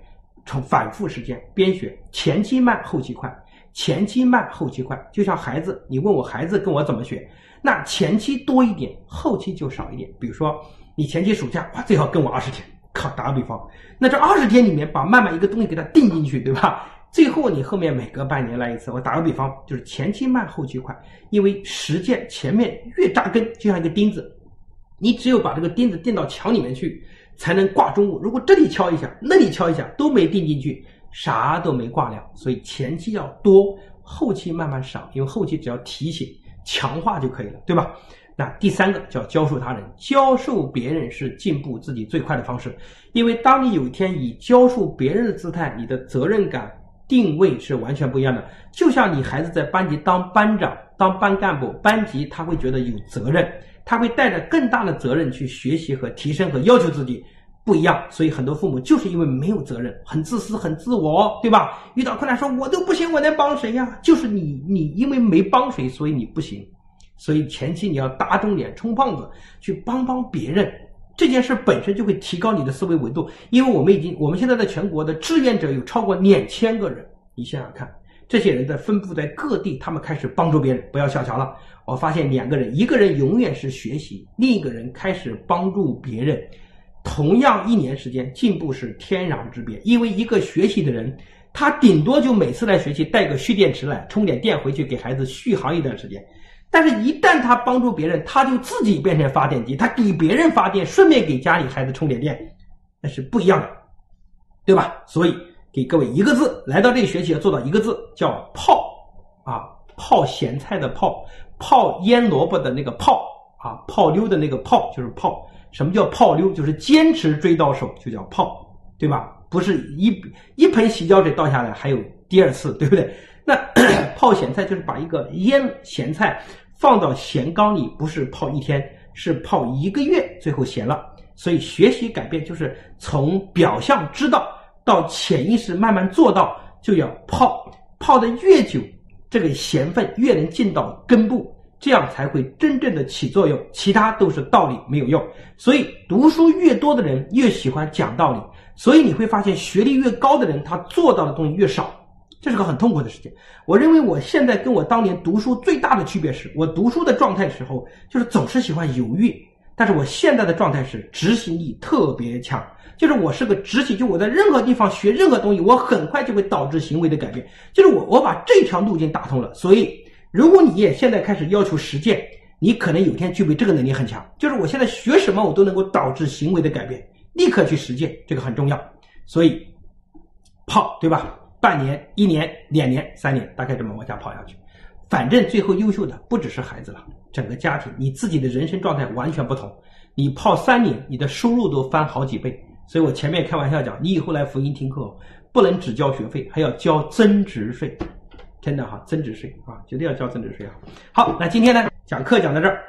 从反复实践边学，前期慢后期快，前期慢后期快，就像孩子，你问我孩子跟我怎么学，那前期多一点，后期就少一点。比如说你前期暑假哇，最好跟我二十天，靠，打个比方，那这二十天里面把慢慢一个东西给它定进去，对吧？最后你后面每隔半年来一次，我打个比方，就是前期慢后期快，因为实践前面越扎根，就像一个钉子，你只有把这个钉子钉到墙里面去。才能挂重物。如果这里敲一下，那里敲一下都没钉进去，啥都没挂了。所以前期要多，后期慢慢少，因为后期只要提醒、强化就可以了，对吧？那第三个叫教授他人，教授别人是进步自己最快的方式。因为当你有一天以教授别人的姿态，你的责任感定位是完全不一样的。就像你孩子在班级当班长、当班干部，班级他会觉得有责任。他会带着更大的责任去学习和提升和要求自己，不一样。所以很多父母就是因为没有责任，很自私、很自我，对吧？遇到困难说“我都不行，我能帮谁呀？”就是你，你因为没帮谁，所以你不行。所以前期你要打肿脸充胖子，去帮帮别人，这件事本身就会提高你的思维维度。因为我们已经，我们现在在全国的志愿者有超过两千个人，你想想看。这些人在分布在各地，他们开始帮助别人，不要小瞧了。我发现两个人，一个人永远是学习，另一个人开始帮助别人。同样一年时间，进步是天壤之别。因为一个学习的人，他顶多就每次来学习带个蓄电池来充点电回去给孩子续航一段时间。但是，一旦他帮助别人，他就自己变成发电机，他给别人发电，顺便给家里孩子充点电，那是不一样的，对吧？所以。给各位一个字，来到这里学习要做到一个字，叫泡啊，泡咸菜的泡，泡腌萝卜的那个泡啊，泡溜的那个泡就是泡。什么叫泡溜？就是坚持追到手就叫泡，对吧？不是一一盆洗脚水倒下来还有第二次，对不对？那 泡咸菜就是把一个腌咸菜放到咸缸里，不是泡一天，是泡一个月，最后咸了。所以学习改变就是从表象知道。到潜意识慢慢做到，就要泡泡的越久，这个咸分越能进到根部，这样才会真正的起作用。其他都是道理，没有用。所以读书越多的人越喜欢讲道理，所以你会发现学历越高的人，他做到的东西越少，这是个很痛苦的事情。我认为我现在跟我当年读书最大的区别是，我读书的状态时候就是总是喜欢犹豫，但是我现在的状态是执行力特别强。就是我是个执行，就我在任何地方学任何东西，我很快就会导致行为的改变。就是我我把这条路径打通了，所以如果你也现在开始要求实践，你可能有天具备这个能力很强。就是我现在学什么，我都能够导致行为的改变，立刻去实践，这个很重要。所以泡对吧？半年、一年、两年、三年，大概这么往下跑下去。反正最后优秀的不只是孩子了，整个家庭，你自己的人生状态完全不同。你泡三年，你的收入都翻好几倍。所以我前面开玩笑讲，你以后来福音听课，不能只交学费，还要交增值税，真的哈，增值税啊，绝对要交增值税啊。好，那今天呢，讲课讲到这儿。